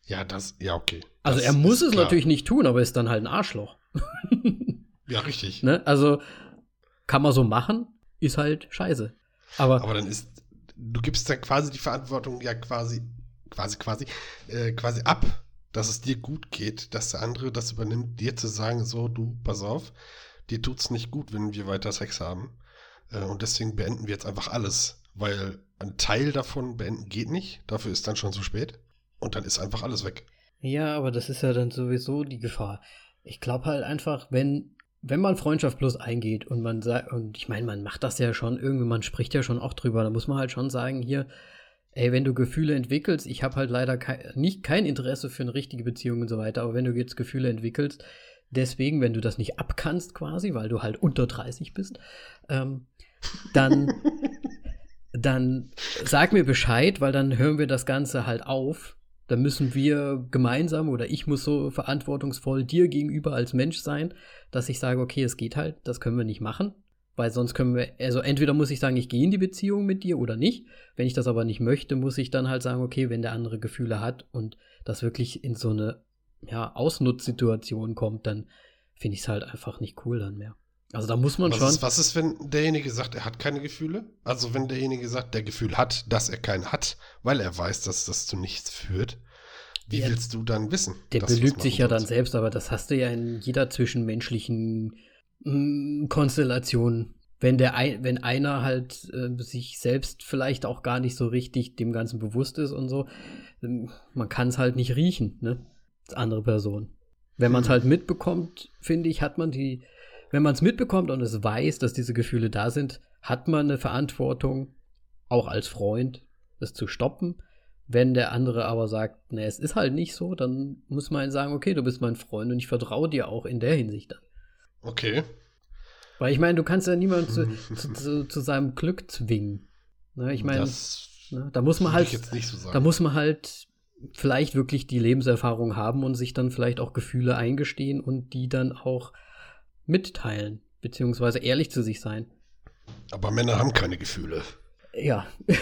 Ja, das, ja, okay. Also das er muss es klar. natürlich nicht tun, aber ist dann halt ein Arschloch. [laughs] ja, richtig. Ne? Also kann man so machen, ist halt scheiße. Aber, aber dann ist, du gibst dann quasi die Verantwortung ja quasi, quasi, quasi, äh, quasi ab dass es dir gut geht, dass der andere das übernimmt, dir zu sagen, so, du, pass auf, dir tut's nicht gut, wenn wir weiter Sex haben. Äh, und deswegen beenden wir jetzt einfach alles, weil ein Teil davon beenden geht nicht, dafür ist dann schon zu spät. Und dann ist einfach alles weg. Ja, aber das ist ja dann sowieso die Gefahr. Ich glaube halt einfach, wenn, wenn man Freundschaft plus eingeht und man sagt, und ich meine, man macht das ja schon irgendwie, man spricht ja schon auch drüber, da muss man halt schon sagen, hier, ey, wenn du Gefühle entwickelst, ich habe halt leider kein, nicht kein Interesse für eine richtige Beziehung und so weiter, aber wenn du jetzt Gefühle entwickelst, deswegen, wenn du das nicht abkannst quasi, weil du halt unter 30 bist, ähm, dann, [laughs] dann sag mir Bescheid, weil dann hören wir das Ganze halt auf dann müssen wir gemeinsam oder ich muss so verantwortungsvoll dir gegenüber als Mensch sein, dass ich sage, okay, es geht halt, das können wir nicht machen. Weil sonst können wir, also entweder muss ich sagen, ich gehe in die Beziehung mit dir oder nicht. Wenn ich das aber nicht möchte, muss ich dann halt sagen, okay, wenn der andere Gefühle hat und das wirklich in so eine ja, Ausnutzsituation kommt, dann finde ich es halt einfach nicht cool dann mehr. Also da muss man was schon. Ist, was ist, wenn derjenige sagt, er hat keine Gefühle? Also wenn derjenige sagt, der Gefühl hat, dass er keinen hat, weil er weiß, dass das zu nichts führt. Wie ja, willst du dann wissen? Der belügt sich ja dann selbst, aber das hast du ja in jeder zwischenmenschlichen mh, Konstellation. Wenn, der ein, wenn einer halt äh, sich selbst vielleicht auch gar nicht so richtig dem Ganzen bewusst ist und so, ähm, man kann es halt nicht riechen, ne? Als andere Person. Wenn man es halt mitbekommt, finde ich, hat man die, wenn man es mitbekommt und es weiß, dass diese Gefühle da sind, hat man eine Verantwortung, auch als Freund, es zu stoppen. Wenn der andere aber sagt, ne, es ist halt nicht so, dann muss man sagen, okay, du bist mein Freund und ich vertraue dir auch in der Hinsicht dann. Okay. Weil ich meine, du kannst ja niemanden zu, [laughs] zu, zu, zu, seinem Glück zwingen. Ne, ich meine, ne, da muss man halt, so da muss man halt vielleicht wirklich die Lebenserfahrung haben und sich dann vielleicht auch Gefühle eingestehen und die dann auch mitteilen, beziehungsweise ehrlich zu sich sein. Aber Männer haben keine Gefühle. Ja. [laughs]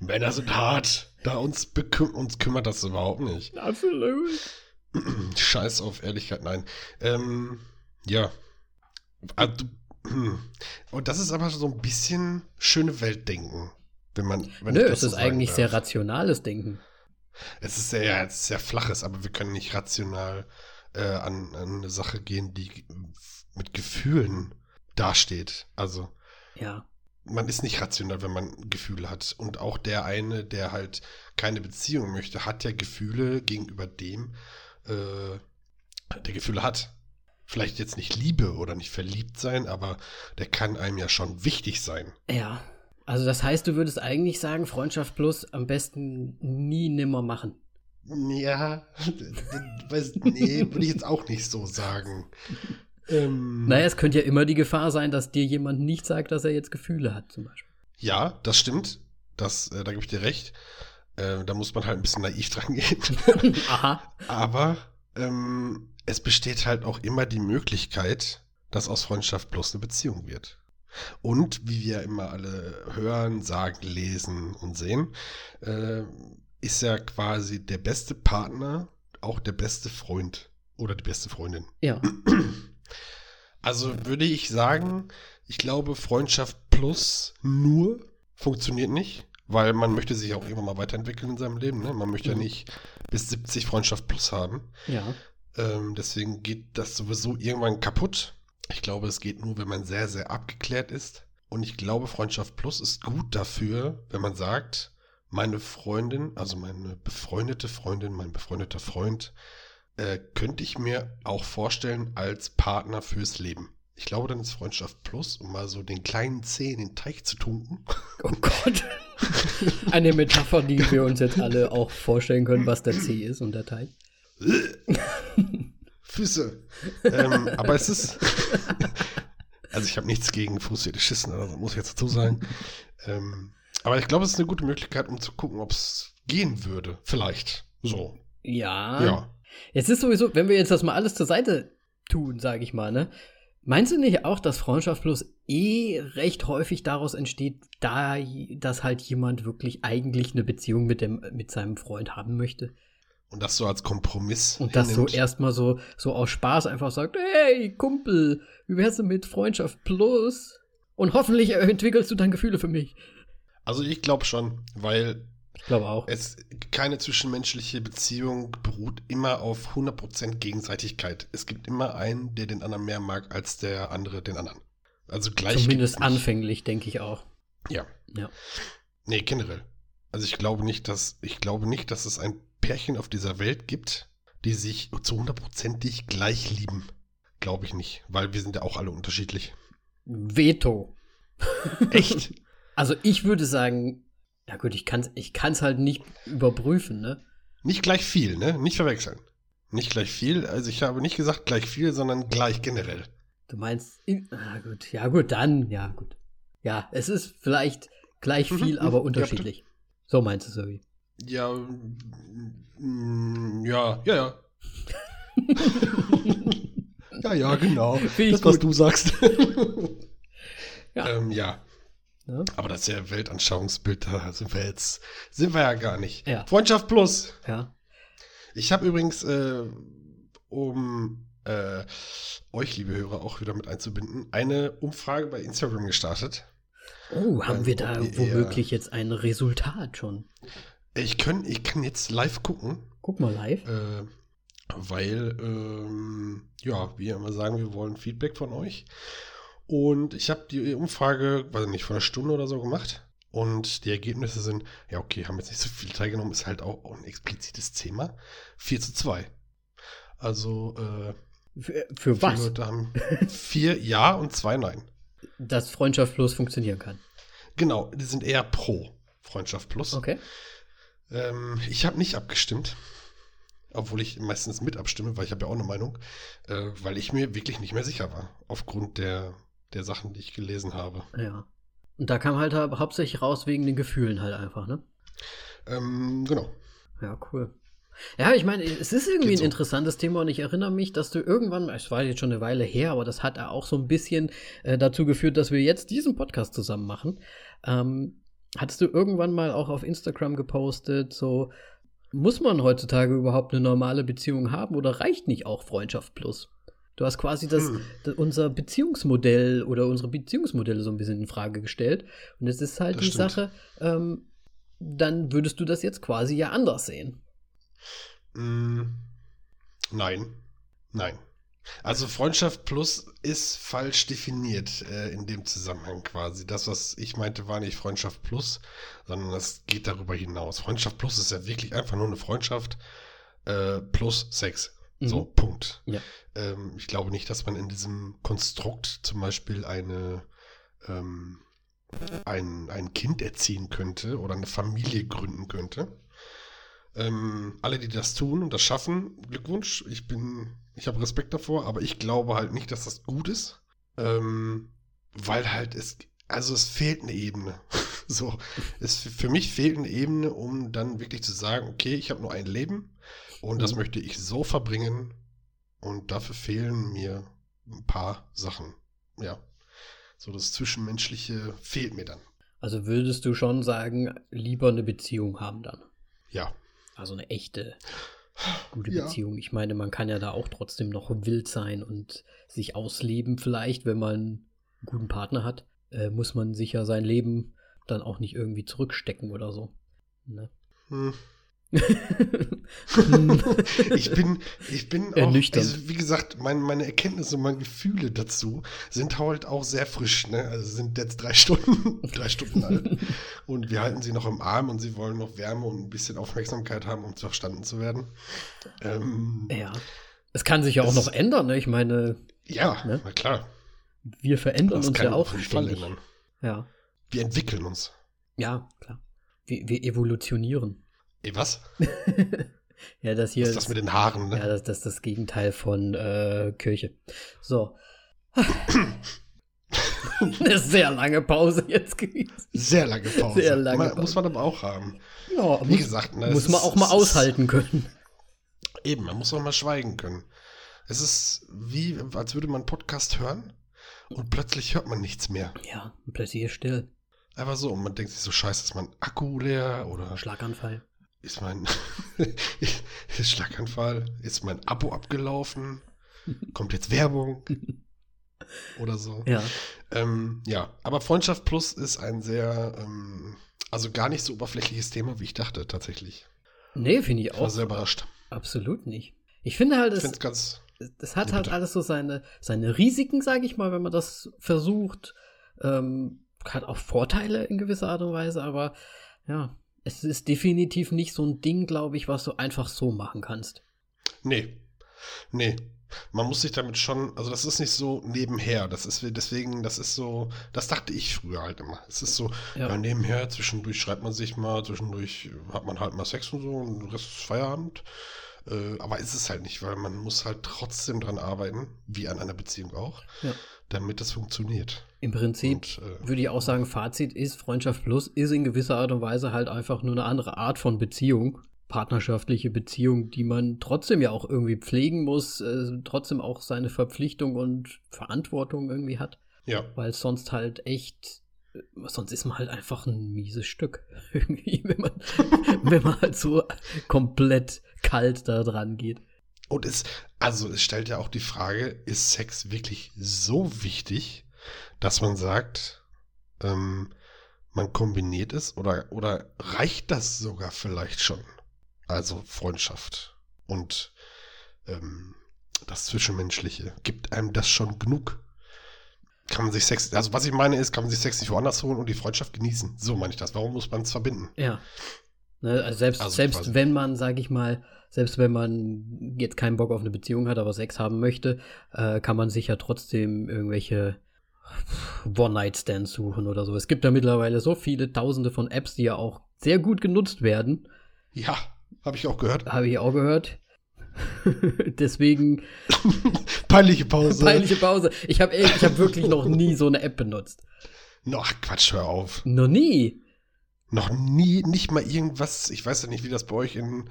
Männer sind hart. Da uns, uns kümmert das überhaupt nicht. Absolut. Scheiß auf Ehrlichkeit, nein. Ähm, ja. Also, und das ist aber so ein bisschen schöne Weltdenken. Wenn man, wenn Nö, es ist so eigentlich darf. sehr rationales Denken. Es ist sehr, sehr flaches, aber wir können nicht rational äh, an, an, eine Sache gehen, die mit Gefühlen dasteht. Also. Ja. Man ist nicht rational, wenn man Gefühle hat. Und auch der eine, der halt keine Beziehung möchte, hat ja Gefühle gegenüber dem, äh, der Gefühle hat. Vielleicht jetzt nicht Liebe oder nicht verliebt sein, aber der kann einem ja schon wichtig sein. Ja. Also das heißt, du würdest eigentlich sagen, Freundschaft plus am besten nie nimmer machen. Ja, [laughs] weiß, nee, würde ich jetzt auch nicht so sagen. Ähm, naja, es könnte ja immer die Gefahr sein, dass dir jemand nicht sagt, dass er jetzt Gefühle hat, zum Beispiel. Ja, das stimmt. Das, äh, da gebe ich dir recht. Äh, da muss man halt ein bisschen naiv [laughs] dran gehen. Aha. Aber ähm, es besteht halt auch immer die Möglichkeit, dass aus Freundschaft bloß eine Beziehung wird. Und wie wir immer alle hören, sagen, lesen und sehen, äh, ist ja quasi der beste Partner auch der beste Freund oder die beste Freundin. Ja. [clears throat] Also würde ich sagen, ich glaube, Freundschaft plus nur funktioniert nicht, weil man möchte sich auch irgendwann mal weiterentwickeln in seinem Leben. Ne? Man möchte mhm. ja nicht bis 70 Freundschaft plus haben. Ja. Ähm, deswegen geht das sowieso irgendwann kaputt. Ich glaube, es geht nur, wenn man sehr, sehr abgeklärt ist. Und ich glaube, Freundschaft Plus ist gut dafür, wenn man sagt, meine Freundin, also meine befreundete Freundin, mein befreundeter Freund, äh, könnte ich mir auch vorstellen als Partner fürs Leben. Ich glaube, dann ist Freundschaft Plus, um mal so den kleinen Zeh in den Teich zu tunken. Oh Gott. [laughs] Eine Metapher, die wir uns jetzt alle auch vorstellen können, was der Zeh ist und der Teich. [laughs] Füße. ähm, aber es ist. also ich habe nichts gegen Fußfetischisten, also muss ich jetzt dazu sagen. Ähm, aber ich glaube, es ist eine gute Möglichkeit, um zu gucken, ob es gehen würde. Vielleicht. So. Ja. Ja. Jetzt ist sowieso, wenn wir jetzt das mal alles zur Seite tun, sage ich mal, ne? Meinst du nicht auch, dass Freundschaft plus eh recht häufig daraus entsteht, da dass halt jemand wirklich eigentlich eine Beziehung mit dem mit seinem Freund haben möchte? Und das so als Kompromiss. Und das so erstmal so, so aus Spaß einfach sagt, hey, Kumpel, wie wär's denn mit Freundschaft plus? Und hoffentlich entwickelst du dann Gefühle für mich. Also ich glaube schon, weil ich glaube auch. Es, keine zwischenmenschliche Beziehung beruht immer auf 100% Gegenseitigkeit. Es gibt immer einen, der den anderen mehr mag als der andere den anderen. Also gleich. Zumindest anfänglich, denke ich auch. Ja. Ja. Nee, generell. Also ich glaube nicht, dass, ich glaube nicht, dass es ein Pärchen auf dieser Welt gibt, die sich zu hundertprozentig gleich lieben. Glaube ich nicht, weil wir sind ja auch alle unterschiedlich. Veto. Echt? [laughs] also ich würde sagen, ja gut, ich kann es ich kann's halt nicht überprüfen, ne? Nicht gleich viel, ne? Nicht verwechseln. Nicht gleich viel, also ich habe nicht gesagt gleich viel, sondern gleich generell. Du meinst, in, ah gut, ja gut, dann, ja gut. Ja, es ist vielleicht gleich mhm, viel, mhm, aber unterschiedlich. Ja, so meinst du, Sowie. Ja, mm, ja, ja, ja. [laughs] ja, ja, genau. Das, was du sagst. [laughs] ja. Ähm, ja. Ja. Aber das ist ja Weltanschauungsbild, da sind wir jetzt, sind wir ja gar nicht. Ja. Freundschaft plus. Ja. Ich habe übrigens, äh, um äh, euch, liebe Hörer, auch wieder mit einzubinden, eine Umfrage bei Instagram gestartet. Oh, haben ähm, wir da womöglich jetzt ein Resultat schon? Ich, können, ich kann jetzt live gucken. Guck mal live. Äh, weil, ähm, ja, wie immer sagen, wir wollen Feedback von euch. Und ich habe die Umfrage, weiß nicht, vor einer Stunde oder so gemacht. Und die Ergebnisse sind, ja, okay, haben jetzt nicht so viel teilgenommen, ist halt auch ein explizites Thema. 4 zu 2. Also, äh, für, für was? Leute haben [laughs] vier Ja und zwei Nein. Dass Freundschaft Plus funktionieren kann. Genau, die sind eher pro Freundschaft Plus. Okay. Ähm, ich habe nicht abgestimmt, obwohl ich meistens mit abstimme, weil ich habe ja auch eine Meinung, äh, weil ich mir wirklich nicht mehr sicher war, aufgrund der, der Sachen, die ich gelesen habe. Ja. Und da kam halt hauptsächlich raus wegen den Gefühlen halt einfach, ne? Ähm, genau. Ja, cool. Ja, ich meine, es ist irgendwie so. ein interessantes Thema und ich erinnere mich, dass du irgendwann, es war jetzt schon eine Weile her, aber das hat auch so ein bisschen äh, dazu geführt, dass wir jetzt diesen Podcast zusammen machen. Ähm, hattest du irgendwann mal auch auf Instagram gepostet, so, muss man heutzutage überhaupt eine normale Beziehung haben oder reicht nicht auch Freundschaft plus? Du hast quasi das, hm. das, unser Beziehungsmodell oder unsere Beziehungsmodelle so ein bisschen in Frage gestellt. Und es ist halt das die stimmt. Sache, ähm, dann würdest du das jetzt quasi ja anders sehen. Mm, nein. Nein. Also Freundschaft plus ist falsch definiert äh, in dem Zusammenhang quasi. Das, was ich meinte, war nicht Freundschaft plus, sondern das geht darüber hinaus. Freundschaft plus ist ja wirklich einfach nur eine Freundschaft äh, plus Sex. Mhm. So, Punkt. Ja. Ähm, ich glaube nicht, dass man in diesem Konstrukt zum Beispiel eine ähm, ein, ein Kind erziehen könnte oder eine Familie gründen könnte. Ähm, alle, die das tun und das schaffen, Glückwunsch. Ich bin, ich habe Respekt davor, aber ich glaube halt nicht, dass das gut ist. Ähm, weil halt es, also es fehlt eine Ebene. [laughs] so, es für mich fehlt eine Ebene, um dann wirklich zu sagen, okay, ich habe nur ein Leben und mhm. das möchte ich so verbringen und dafür fehlen mir ein paar Sachen. Ja, so das Zwischenmenschliche fehlt mir dann. Also würdest du schon sagen, lieber eine Beziehung haben dann? Ja. Also eine echte gute ja. Beziehung. Ich meine, man kann ja da auch trotzdem noch wild sein und sich ausleben vielleicht, wenn man einen guten Partner hat, äh, muss man sich ja sein Leben dann auch nicht irgendwie zurückstecken oder so. Ne? Hm. [laughs] ich bin, ich bin auch, also wie gesagt, mein, meine Erkenntnisse und meine Gefühle dazu sind halt auch sehr frisch, ne? Also sind jetzt drei Stunden, [laughs] drei Stunden alt. und wir halten sie noch im Arm und sie wollen noch Wärme und ein bisschen Aufmerksamkeit haben, um verstanden zu werden. Ähm, ja. Es kann sich ja auch noch ändern, ne? Ich meine. Ja, ne? na klar. Wir verändern das uns ja auch ständig. Ja. Wir entwickeln uns. Ja, klar. Wir, wir evolutionieren. Ey, was? [laughs] ja, das hier was ist das mit den Haaren, ne? Ja, das, das ist das Gegenteil von äh, Kirche. So. [laughs] Eine sehr lange Pause jetzt gewesen. Sehr lange Pause. Sehr lange man, Muss man aber auch haben. Ja, wie muss, gesagt, ne, muss man ist, auch mal aushalten können. Eben, man muss auch mal schweigen können. Es ist wie, als würde man einen Podcast hören und plötzlich hört man nichts mehr. Ja, und plötzlich ist still. Einfach so, und man denkt sich so, scheiße, ist mein Akku leer oder. Schlaganfall ist mein [laughs] Schlaganfall, ist mein Abo abgelaufen, kommt jetzt Werbung oder so. Ja. Ähm, ja, aber Freundschaft Plus ist ein sehr, ähm, also gar nicht so oberflächliches Thema, wie ich dachte, tatsächlich. Nee, finde ich, ich auch. war sehr überrascht. Absolut nicht. Ich finde halt, es, ganz, es hat halt alles so seine, seine Risiken, sage ich mal, wenn man das versucht. Ähm, hat auch Vorteile in gewisser Art und Weise, aber ja, es ist definitiv nicht so ein Ding, glaube ich, was du einfach so machen kannst. Nee. Nee. Man muss sich damit schon, also das ist nicht so nebenher. Das ist deswegen, das ist so, das dachte ich früher halt immer. Es ist so, ja. ja nebenher, zwischendurch schreibt man sich mal, zwischendurch hat man halt mal Sex und so und der Rest ist Feierabend. Äh, aber ist es halt nicht, weil man muss halt trotzdem dran arbeiten, wie an einer Beziehung auch. Ja. Damit es funktioniert. Im Prinzip und, äh, würde ich auch sagen, Fazit ist, Freundschaft Plus ist in gewisser Art und Weise halt einfach nur eine andere Art von Beziehung. Partnerschaftliche Beziehung, die man trotzdem ja auch irgendwie pflegen muss, äh, trotzdem auch seine Verpflichtung und Verantwortung irgendwie hat. Ja. Weil sonst halt echt, äh, sonst ist man halt einfach ein mieses Stück. [laughs] Irgendwie, wenn man, [laughs] wenn man halt so komplett kalt da dran geht. Und es, also es stellt ja auch die Frage, ist Sex wirklich so wichtig, dass man sagt, ähm, man kombiniert es oder, oder reicht das sogar vielleicht schon? Also Freundschaft und ähm, das Zwischenmenschliche. Gibt einem das schon genug? Kann man sich Sex, also was ich meine ist, kann man sich Sex nicht woanders holen und die Freundschaft genießen. So meine ich das. Warum muss man es verbinden? Ja. Ne, also selbst, also selbst wenn man, sage ich mal, selbst wenn man jetzt keinen Bock auf eine Beziehung hat, aber Sex haben möchte, äh, kann man sich ja trotzdem irgendwelche One-Night-Stands suchen oder so. Es gibt da mittlerweile so viele tausende von Apps, die ja auch sehr gut genutzt werden. Ja, habe ich auch gehört. Habe ich auch gehört. [laughs] Deswegen. [laughs] Peinliche Pause. Peinliche Pause. Ich habe ich hab wirklich noch nie so eine App benutzt. [laughs] Noch Quatsch, hör auf. Noch nie. Noch nie, nicht mal irgendwas. Ich weiß ja nicht, wie das bei euch in,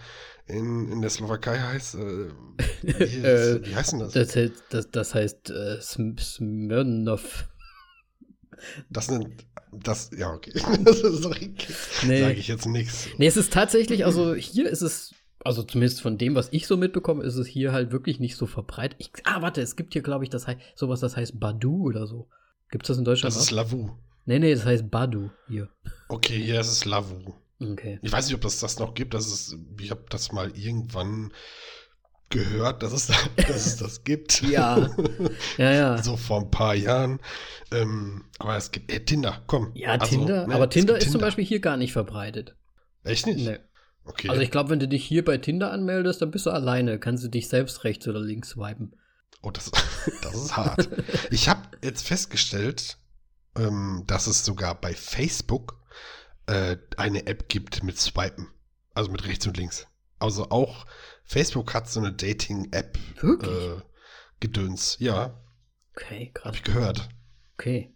in, in der Slowakei heißt. Äh, [laughs] wie, äh, wie heißt denn das? Das heißt, das, das heißt äh, Smirnov. Das sind, das, ja, okay. [laughs] das ist okay. Nee. Sage ich jetzt nichts. Nee, es ist tatsächlich, also hier ist es, also zumindest von dem, was ich so mitbekomme, ist es hier halt wirklich nicht so verbreitet. Ich, ah, warte, es gibt hier, glaube ich, das heißt, sowas, das heißt Badu oder so. Gibt es das in Deutschland? Das ist Lavu. Nee, nee, das heißt Badu hier. Okay, hier ist es Lavu. Okay. Ich weiß nicht, ob das das noch gibt. Das ist, ich habe das mal irgendwann gehört, dass es, [laughs] dass es das gibt. ja. Ja, ja. [laughs] so vor ein paar Jahren. Ähm, aber es gibt, äh, Tinder, komm. Ja, also, Tinder. Ne, aber Tinder ist Tinder. zum Beispiel hier gar nicht verbreitet. Echt nicht? Nee. Okay. Also ich glaube, wenn du dich hier bei Tinder anmeldest, dann bist du alleine. Kannst du dich selbst rechts oder links swipen. Oh, das, [laughs] das ist hart. ich habe jetzt festgestellt, ähm, dass es sogar bei Facebook äh, eine App gibt mit Swipen. Also mit rechts und links. Also auch Facebook hat so eine Dating-App. Äh, Gedöns, ja. Okay, krass. Hab ich gehört. Okay.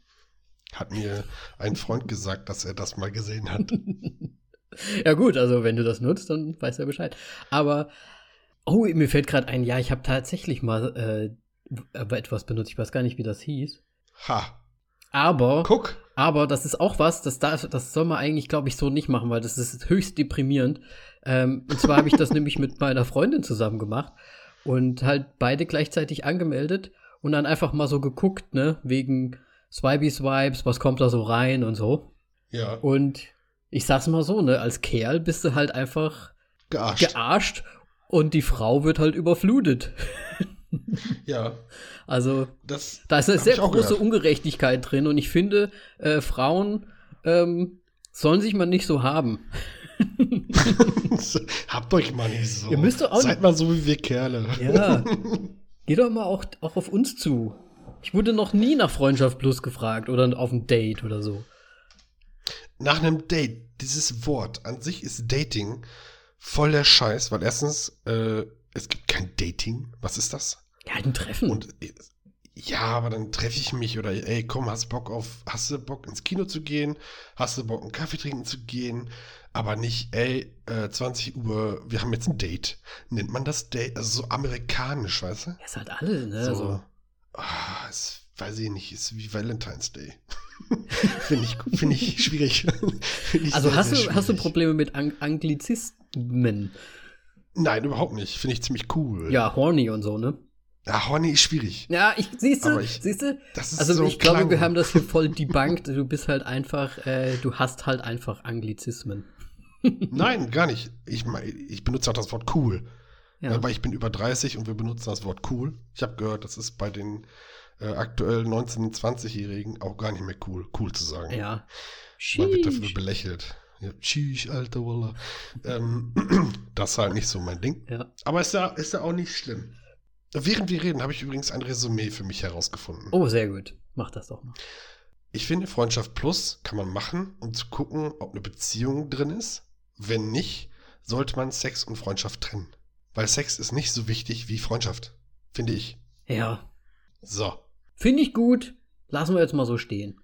Hat mir ein Freund gesagt, dass er das mal gesehen hat. [laughs] ja gut, also wenn du das nutzt, dann weiß er Bescheid. Aber, oh, mir fällt gerade ein, ja, ich habe tatsächlich mal äh, etwas benutzt. Ich weiß gar nicht, wie das hieß. Ha. Aber, Guck. aber das ist auch was, das, darf, das soll man eigentlich, glaube ich, so nicht machen, weil das ist höchst deprimierend. Ähm, und zwar habe ich das [laughs] nämlich mit meiner Freundin zusammen gemacht und halt beide gleichzeitig angemeldet und dann einfach mal so geguckt, ne, wegen Swipey Swipes, was kommt da so rein und so. Ja. Und ich sag's mal so, ne, als Kerl bist du halt einfach gearscht, gearscht und die Frau wird halt überflutet. [laughs] [laughs] Ja. Also, das da ist eine sehr große gehört. Ungerechtigkeit drin und ich finde, äh, Frauen ähm, sollen sich mal nicht so haben. [laughs] Habt euch mal nicht so. Ihr müsst doch auch Seid mal so wie wir Kerle. Ja. Geh doch mal auch, auch auf uns zu. Ich wurde noch nie nach Freundschaft Plus gefragt oder auf ein Date oder so. Nach einem Date, dieses Wort an sich ist Dating voll der Scheiß, weil erstens, äh, es gibt kein Dating. Was ist das? Ja, ein Treffen. Und ja, aber dann treffe ich mich oder ey, komm, hast Bock auf, hast du Bock ins Kino zu gehen? Hast du Bock einen Kaffee trinken zu gehen? Aber nicht, ey, äh, 20 Uhr, wir haben jetzt ein Date. Nennt man das Date? Also so amerikanisch, weißt du? Ja, ist halt alle, ne? So, also. ah, ist, weiß ich nicht, ist wie Valentine's Day. [laughs] Finde ich, find ich schwierig. [laughs] find ich also sehr, hast, sehr du, hast du Probleme mit Ang Anglizismen? Nein, überhaupt nicht. Finde ich ziemlich cool. Ja, horny und so, ne? Ja, horny ist schwierig. Ja, ich siehst du, siehst du? also so ich glaube, wir haben das hier voll debunked. Du bist halt einfach, äh, du hast halt einfach Anglizismen. [laughs] Nein, gar nicht. Ich, ich benutze auch das Wort cool. Ja. Weil ich bin über 30 und wir benutzen das Wort cool. Ich habe gehört, das ist bei den äh, aktuell 19-, 20-Jährigen auch gar nicht mehr cool, cool zu sagen. Ja. Man wird dafür belächelt. Ja, tschüss, alter Walla. ähm, das ist halt nicht so mein Ding. Ja. Aber ist ja, ist ja auch nicht schlimm. Während wir reden, habe ich übrigens ein Resümee für mich herausgefunden. Oh, sehr gut. Mach das doch mal. Ich finde, Freundschaft Plus kann man machen, um zu gucken, ob eine Beziehung drin ist. Wenn nicht, sollte man Sex und Freundschaft trennen. Weil Sex ist nicht so wichtig wie Freundschaft. Finde ich. Ja. So. Finde ich gut. Lassen wir jetzt mal so stehen.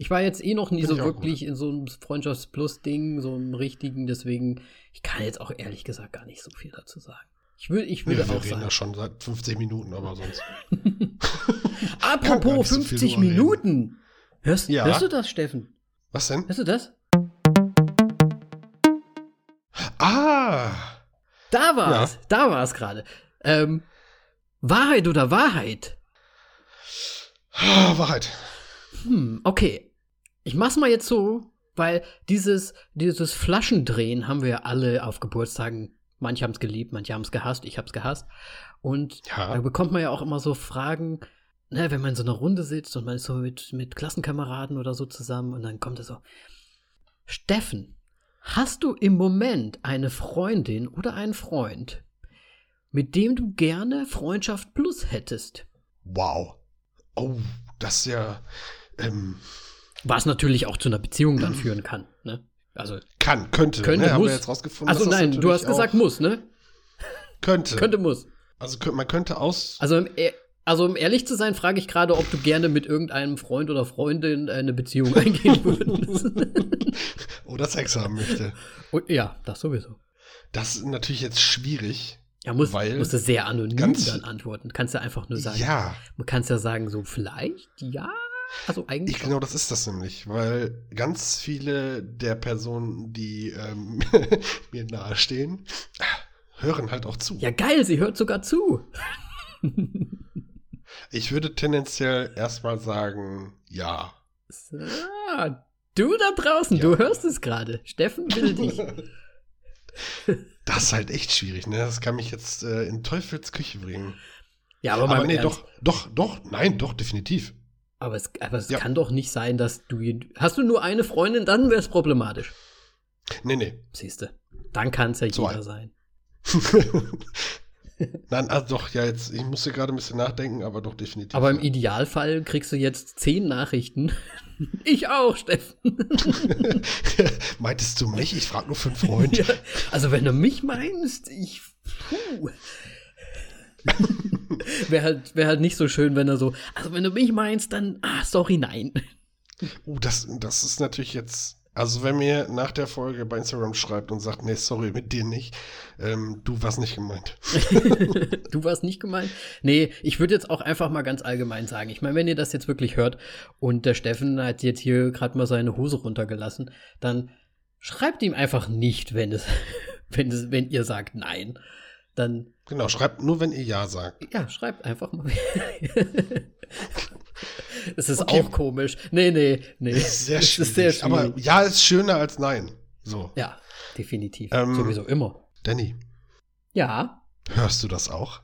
Ich war jetzt eh noch nie Find so wirklich in so einem Freundschafts-Plus-Ding, so einem richtigen, deswegen, ich kann jetzt auch ehrlich gesagt gar nicht so viel dazu sagen. Ich, will, ich würde Ja, wir auch reden sagen. da schon seit 50 Minuten, aber sonst. [laughs] Apropos nicht so viel 50 drüber reden. Minuten. Hörst, Ja. hörst du das, Steffen? Was denn? Hörst du das? Ah! Da war es. Da war es gerade. Ähm, Wahrheit oder Wahrheit? Ah, Wahrheit. Hm, okay. Ich mach's mal jetzt so, weil dieses, dieses Flaschendrehen haben wir ja alle auf Geburtstagen. Manche haben's geliebt, manche haben's gehasst, ich hab's gehasst. Und Ja. da bekommt man ja auch immer so Fragen, ne, wenn man in so einer Runde sitzt und man ist so mit, mit Klassenkameraden oder so zusammen und dann kommt er so, Steffen, hast du im Moment eine Freundin oder einen Freund, mit dem du gerne Freundschaft Plus hättest? Wow. Oh, das ist ja. Ähm, Was natürlich auch zu einer Beziehung dann führen kann, ne? Also, kann, könnte. Könnte, ne? Muss. also nein, du hast gesagt muss, ne? Könnte. Könnte muss. Also man könnte aus. Also, E- also um ehrlich zu sein, frage ich gerade, ob du gerne mit irgendeinem Freund oder Freundin eine Beziehung [laughs] eingehen würdest. oder Sex haben möchte. Und, ja, das sowieso. Das ist natürlich jetzt schwierig. Ja, muss, Weil musst du sehr anonym ganz- dann antworten. Kannst ja einfach nur sagen. Ja, Man kann ja sagen, so vielleicht, ja. Also eigentlich. ich, genau das ist das nämlich, weil ganz viele der Personen, die ähm, [laughs] mir nahestehen, hören halt auch zu. Ja, geil, sie hört sogar zu. Ich würde tendenziell erstmal sagen, ja. So, du da draußen, du hörst es gerade. Steffen will dich. [laughs] Das ist halt echt schwierig, ne? Das kann mich jetzt äh, in Teufels Küche bringen. Ja, aber, Aber, nee, Ernst. doch, doch, doch, nein, doch, definitiv. Aber es, aber es Ja. kann doch nicht sein, dass du. Hast du nur eine Freundin, dann wäre es problematisch. Nee, nee. Siehste. Dann kann es ja So jeder ein- sein. [laughs] Nein, also doch, ja, jetzt, ich musste gerade ein bisschen nachdenken, aber doch definitiv. Aber im Idealfall kriegst du jetzt zehn Nachrichten. [laughs] Ich auch, Steffen. [laughs] Meintest du mich? Ich frage nur für einen Freund. Ja, also wenn du mich meinst, ich. Puh. [laughs] Wäre halt, wär halt nicht so schön, wenn er so. Also wenn du mich meinst, dann. Ah, sorry, nein. Uh, das, das ist natürlich jetzt. Also, wenn mir nach der Folge bei Instagram schreibt und sagt, nee, sorry, mit dir nicht, ähm, du warst nicht gemeint. [laughs] Du warst nicht gemeint? Nee, ich würde jetzt auch einfach mal ganz allgemein sagen. Ich meine, wenn ihr das jetzt wirklich hört und der Steffen hat jetzt hier gerade mal seine Hose runtergelassen, dann schreibt ihm einfach nicht, wenn es, [laughs] wenn es, wenn ihr sagt nein. Dann, Genau, schreibt nur, wenn ihr Ja sagt. ja, schreibt einfach mal. [laughs] Es ist Okay. auch komisch. Nee, nee, nee. Sehr Es schwierig. ist sehr schwierig. Aber Ja ist schöner als Nein. So. ja, definitiv. Ähm, Sowieso immer. Danny, Ja. hörst du das auch?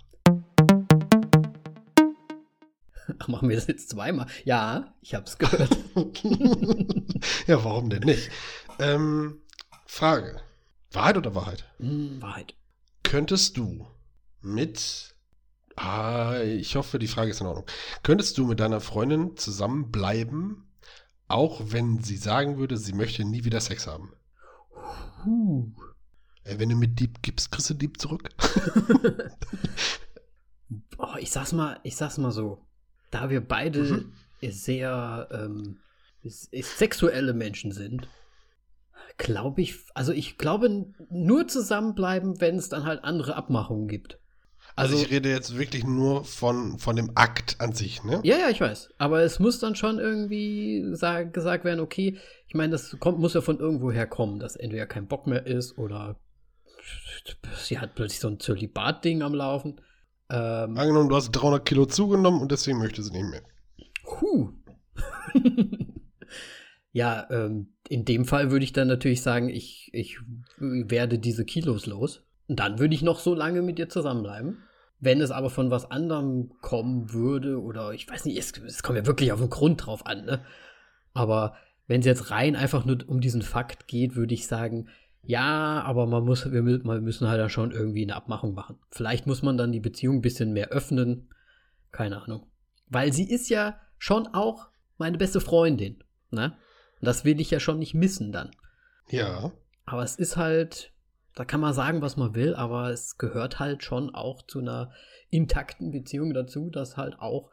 Ach, machen wir das jetzt zweimal? Ja, ich hab's gehört. [laughs] [laughs] ja, warum denn nicht? Ähm, Frage. Wahrheit oder Wahrheit? Hm, Wahrheit. Könntest du mit. Ah, ich hoffe, die Frage ist in Ordnung. Könntest du mit deiner Freundin zusammenbleiben, auch wenn sie sagen würde, sie möchte nie wieder Sex haben? Huh. Äh, wenn du mit Dieb gibst, kriegst du Dieb zurück? [laughs] Oh, ich sag's mal, ich sag's mal so. Da wir beide Mhm. sehr ähm, sexuelle Menschen sind, glaube ich, also ich glaube nur zusammenbleiben, wenn es dann halt andere Abmachungen gibt. Also, Also, ich rede jetzt wirklich nur von, von dem Akt an sich, ne? ja, ja, ich weiß. Aber es muss dann schon irgendwie sag, gesagt werden, okay, ich meine, das kommt, muss ja von irgendwoher kommen, dass entweder kein Bock mehr ist oder sie hat plötzlich so ein Zölibat-Ding am Laufen. Ähm, Angenommen, du hast 300 Kilo zugenommen und deswegen möchte sie nicht mehr. Huh. [laughs] ja, ähm, in dem Fall würde ich dann natürlich sagen, ich, ich werde diese Kilos los. Und dann würde ich noch so lange mit dir zusammenbleiben. Wenn es aber von was anderem kommen würde, oder ich weiß nicht, es, es kommt ja wirklich auf den Grund drauf an, ne? Aber wenn es jetzt rein einfach nur um diesen Fakt geht, würde ich sagen, ja, aber man muss, wir, mü- wir müssen halt dann schon irgendwie eine Abmachung machen. Vielleicht muss man dann die Beziehung ein bisschen mehr öffnen. Keine Ahnung. Weil sie ist ja schon auch meine beste Freundin. Ne? Und das will ich ja schon nicht missen dann. Ja. Aber es ist halt, da kann man sagen, was man will, aber es gehört halt schon auch zu einer intakten Beziehung dazu, dass halt auch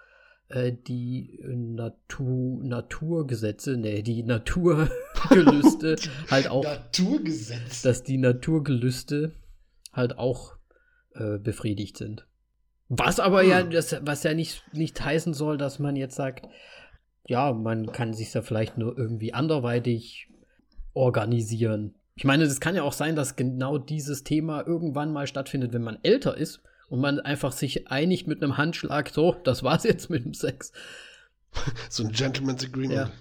äh, die Natur, Naturgesetze, nee, die Naturgelüste [laughs] halt auch. Naturgesetz. Dass die Naturgelüste halt auch äh, befriedigt sind. Was aber hm. ja, das, was ja nicht, nicht heißen soll, dass man jetzt sagt, ja, man kann sich da vielleicht nur irgendwie anderweitig organisieren. Ich meine, es kann ja auch sein, dass genau dieses Thema irgendwann mal stattfindet, wenn man älter ist und man einfach sich einigt mit einem Handschlag, so, das war's jetzt mit dem Sex. [laughs] so ein Gentleman's Agreement. Ja.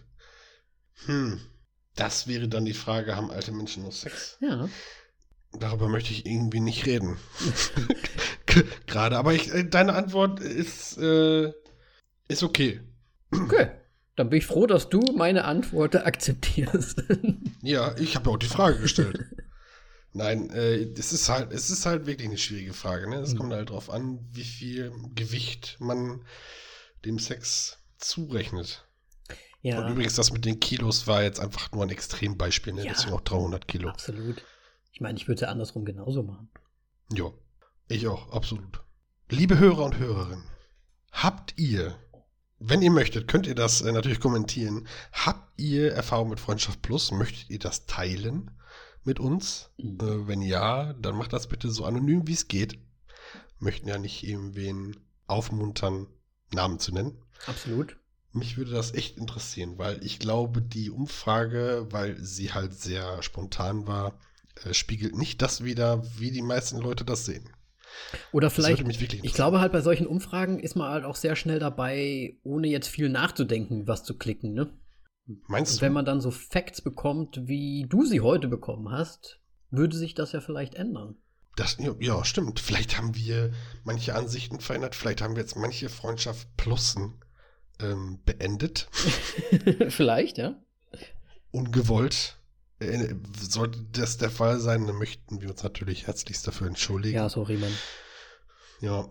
Hm. Das wäre dann die Frage, haben alte Menschen noch Sex? Ja. Darüber möchte ich irgendwie nicht reden. [laughs] Gerade, aber ich, äh, deine Antwort ist, äh, ist okay. Okay. Dann bin ich froh, dass du meine Antwort akzeptierst. [laughs] ja, ich habe ja auch die Frage gestellt. Nein, äh, es ist halt, es ist halt wirklich eine schwierige Frage. Ne? Es mhm. kommt halt darauf an, wie viel Gewicht man dem Sex zurechnet. Ja. Und übrigens, das mit den Kilos war jetzt einfach nur ein Extrembeispiel, ne? Ja, deswegen auch 300 Kilo. Absolut. Ich meine, ich würde es ja andersrum genauso machen. Ja, ich auch, absolut. Liebe Hörer und Hörerinnen, habt ihr, wenn ihr möchtet, könnt ihr das äh, natürlich kommentieren. Habt ihr Erfahrung mit Freundschaft Plus? Möchtet ihr das teilen? mit uns? Mhm. Äh, wenn ja, dann macht das bitte so anonym, wie es geht. Möchten ja nicht irgendwen aufmuntern, Namen zu nennen. Absolut. Mich würde das echt interessieren, weil ich glaube, die Umfrage, weil sie halt sehr spontan war, äh, spiegelt nicht das wider, wie die meisten Leute das sehen. Oder vielleicht, ich glaube halt bei solchen Umfragen ist man halt auch sehr schnell dabei, ohne jetzt viel nachzudenken, was zu klicken, ne? Meinst du? Wenn man dann so Facts bekommt, wie du sie heute bekommen hast, würde sich das ja vielleicht ändern. Das, ja, stimmt. Vielleicht haben wir manche Ansichten verändert. Vielleicht haben wir jetzt manche Freundschaft Plussen ähm, beendet. [laughs] vielleicht, ja. Ungewollt. Äh, sollte das der Fall sein, dann möchten wir uns natürlich herzlichst dafür entschuldigen. Ja, sorry, Mann. Ja.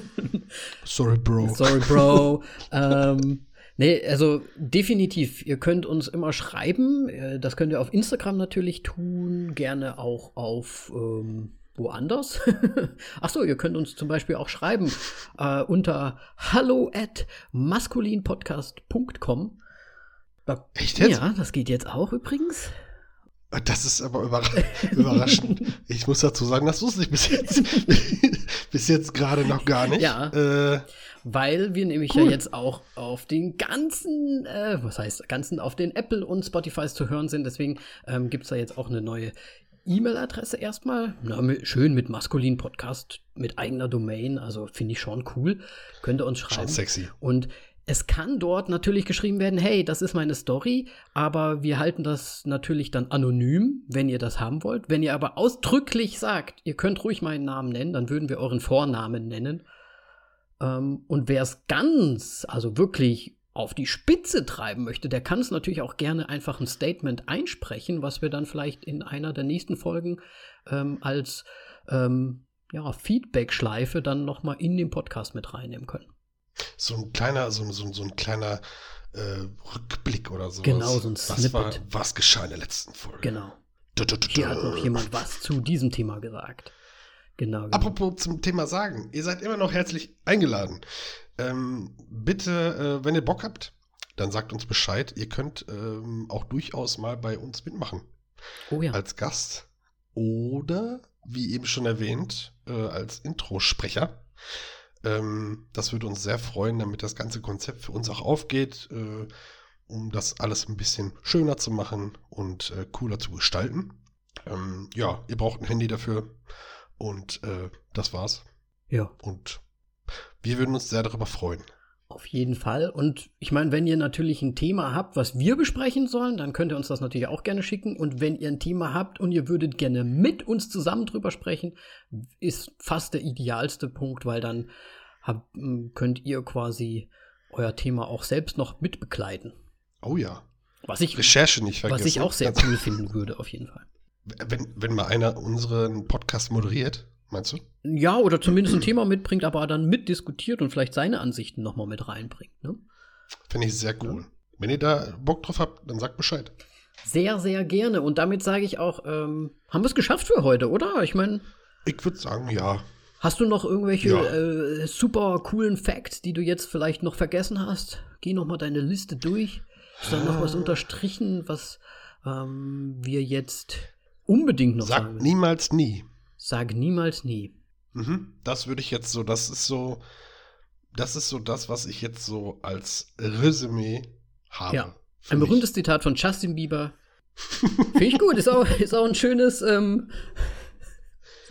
[laughs] sorry, Bro. Sorry, Bro. [laughs] ähm, Nee, also definitiv. Ihr könnt uns immer schreiben. Äh, das könnt ihr auf Instagram natürlich tun, gerne auch auf ähm, woanders. [laughs] Ach so, ihr könnt uns zum Beispiel auch schreiben äh, unter hallo at maskulinpodcast.com. Echt jetzt? Ja, das geht jetzt auch übrigens. Das ist aber [laughs] überraschend. ich muss dazu sagen, das wusste ich bis jetzt, [laughs] bis jetzt gerade noch gar nicht. Ja. Äh, weil wir nämlich cool. ja jetzt auch auf den ganzen, äh, was heißt ganzen, auf den Apple und Spotify zu hören sind. Deswegen ähm, gibt es da jetzt auch eine neue E-Mail-Adresse erstmal. Na, schön mit maskulin Podcast, mit eigener Domain. Also finde ich schon cool. Könnt ihr uns schreiben. Schon sexy. Und es kann dort natürlich geschrieben werden, hey, das ist meine Story, aber wir halten das natürlich dann anonym, wenn ihr das haben wollt. Wenn ihr aber ausdrücklich sagt, ihr könnt ruhig meinen Namen nennen, dann würden wir euren Vornamen nennen. Ähm, und wer es ganz, also wirklich auf die Spitze treiben möchte, der kann es natürlich auch gerne einfach ein Statement einsprechen, was wir dann vielleicht in einer der nächsten Folgen ähm, als ähm, ja, Feedback-Schleife dann nochmal in den Podcast mit reinnehmen können. So ein kleiner, so, so, so ein kleiner äh, Rückblick oder so. Genau, so ein Snippet. Was, war, was geschah in der letzten Folge? Genau. Du, du, du, Hier hat noch jemand was zu diesem Thema gesagt. Genau, genau. Apropos zum Thema sagen, ihr seid immer noch herzlich eingeladen. Ähm, bitte, äh, wenn ihr Bock habt, dann sagt uns Bescheid. Ihr könnt ähm, auch durchaus mal bei uns mitmachen. Oh ja. Als Gast. Oder, wie eben schon erwähnt, äh, als Introsprecher. Ähm, das würde uns sehr freuen, damit das ganze Konzept für uns auch aufgeht, äh, um das alles ein bisschen schöner zu machen und äh, cooler zu gestalten. Ähm, ja, ihr braucht ein Handy dafür und äh, das war's. Ja. Und wir würden uns sehr darüber freuen. Auf jeden Fall. Und ich meine, wenn ihr natürlich ein Thema habt, was wir besprechen sollen, dann könnt ihr uns das natürlich auch gerne schicken. Und wenn ihr ein Thema habt und ihr würdet gerne mit uns zusammen drüber sprechen, ist fast der idealste Punkt, weil dann habt, könnt ihr quasi euer Thema auch selbst noch mitbegleiten. Oh ja. Was ich, Recherche nicht vergessen. Was ich auch sehr cool finden würde, auf jeden Fall. Wenn, wenn mal einer unseren Podcast moderiert, meinst du? Ja, oder zumindest ein Thema mitbringt, aber dann mitdiskutiert und vielleicht seine Ansichten nochmal mit reinbringt. Ne? Finde ich sehr cool. Ja. Wenn ihr da Bock drauf habt, dann sagt Bescheid. Sehr, sehr gerne. Und damit sage ich auch, ähm, haben wir es geschafft für heute, oder? Ich meine. Ich würde sagen, ja. Hast du noch irgendwelche ja. äh, super coolen Facts, die du jetzt vielleicht noch vergessen hast? Geh noch mal deine Liste durch. Ist da noch was unterstrichen, was ähm, wir jetzt unbedingt noch Sag sagen müssen? niemals nie. Sag niemals nie. Mhm, das würde ich jetzt so, das ist so, das ist so das, was ich jetzt so als Resümee habe. Ja, ein berühmtes Zitat von Justin Bieber. Finde ich gut, ist auch, ist auch ein schönes, ähm,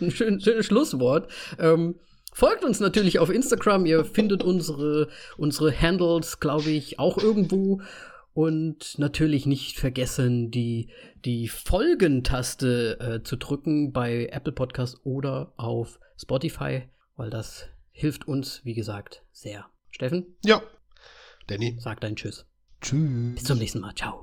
ein schön, schönes Schlusswort. Ähm, folgt uns natürlich auf Instagram. Ihr findet unsere, unsere Handles, glaube ich, auch irgendwo. Und natürlich nicht vergessen, die, die Folgentaste äh, zu drücken bei Apple Podcast oder auf Spotify, weil das hilft uns, wie gesagt, sehr. Steffen? Ja. Danny. Sag dein Tschüss. Tschüss. Bis zum nächsten Mal. Ciao.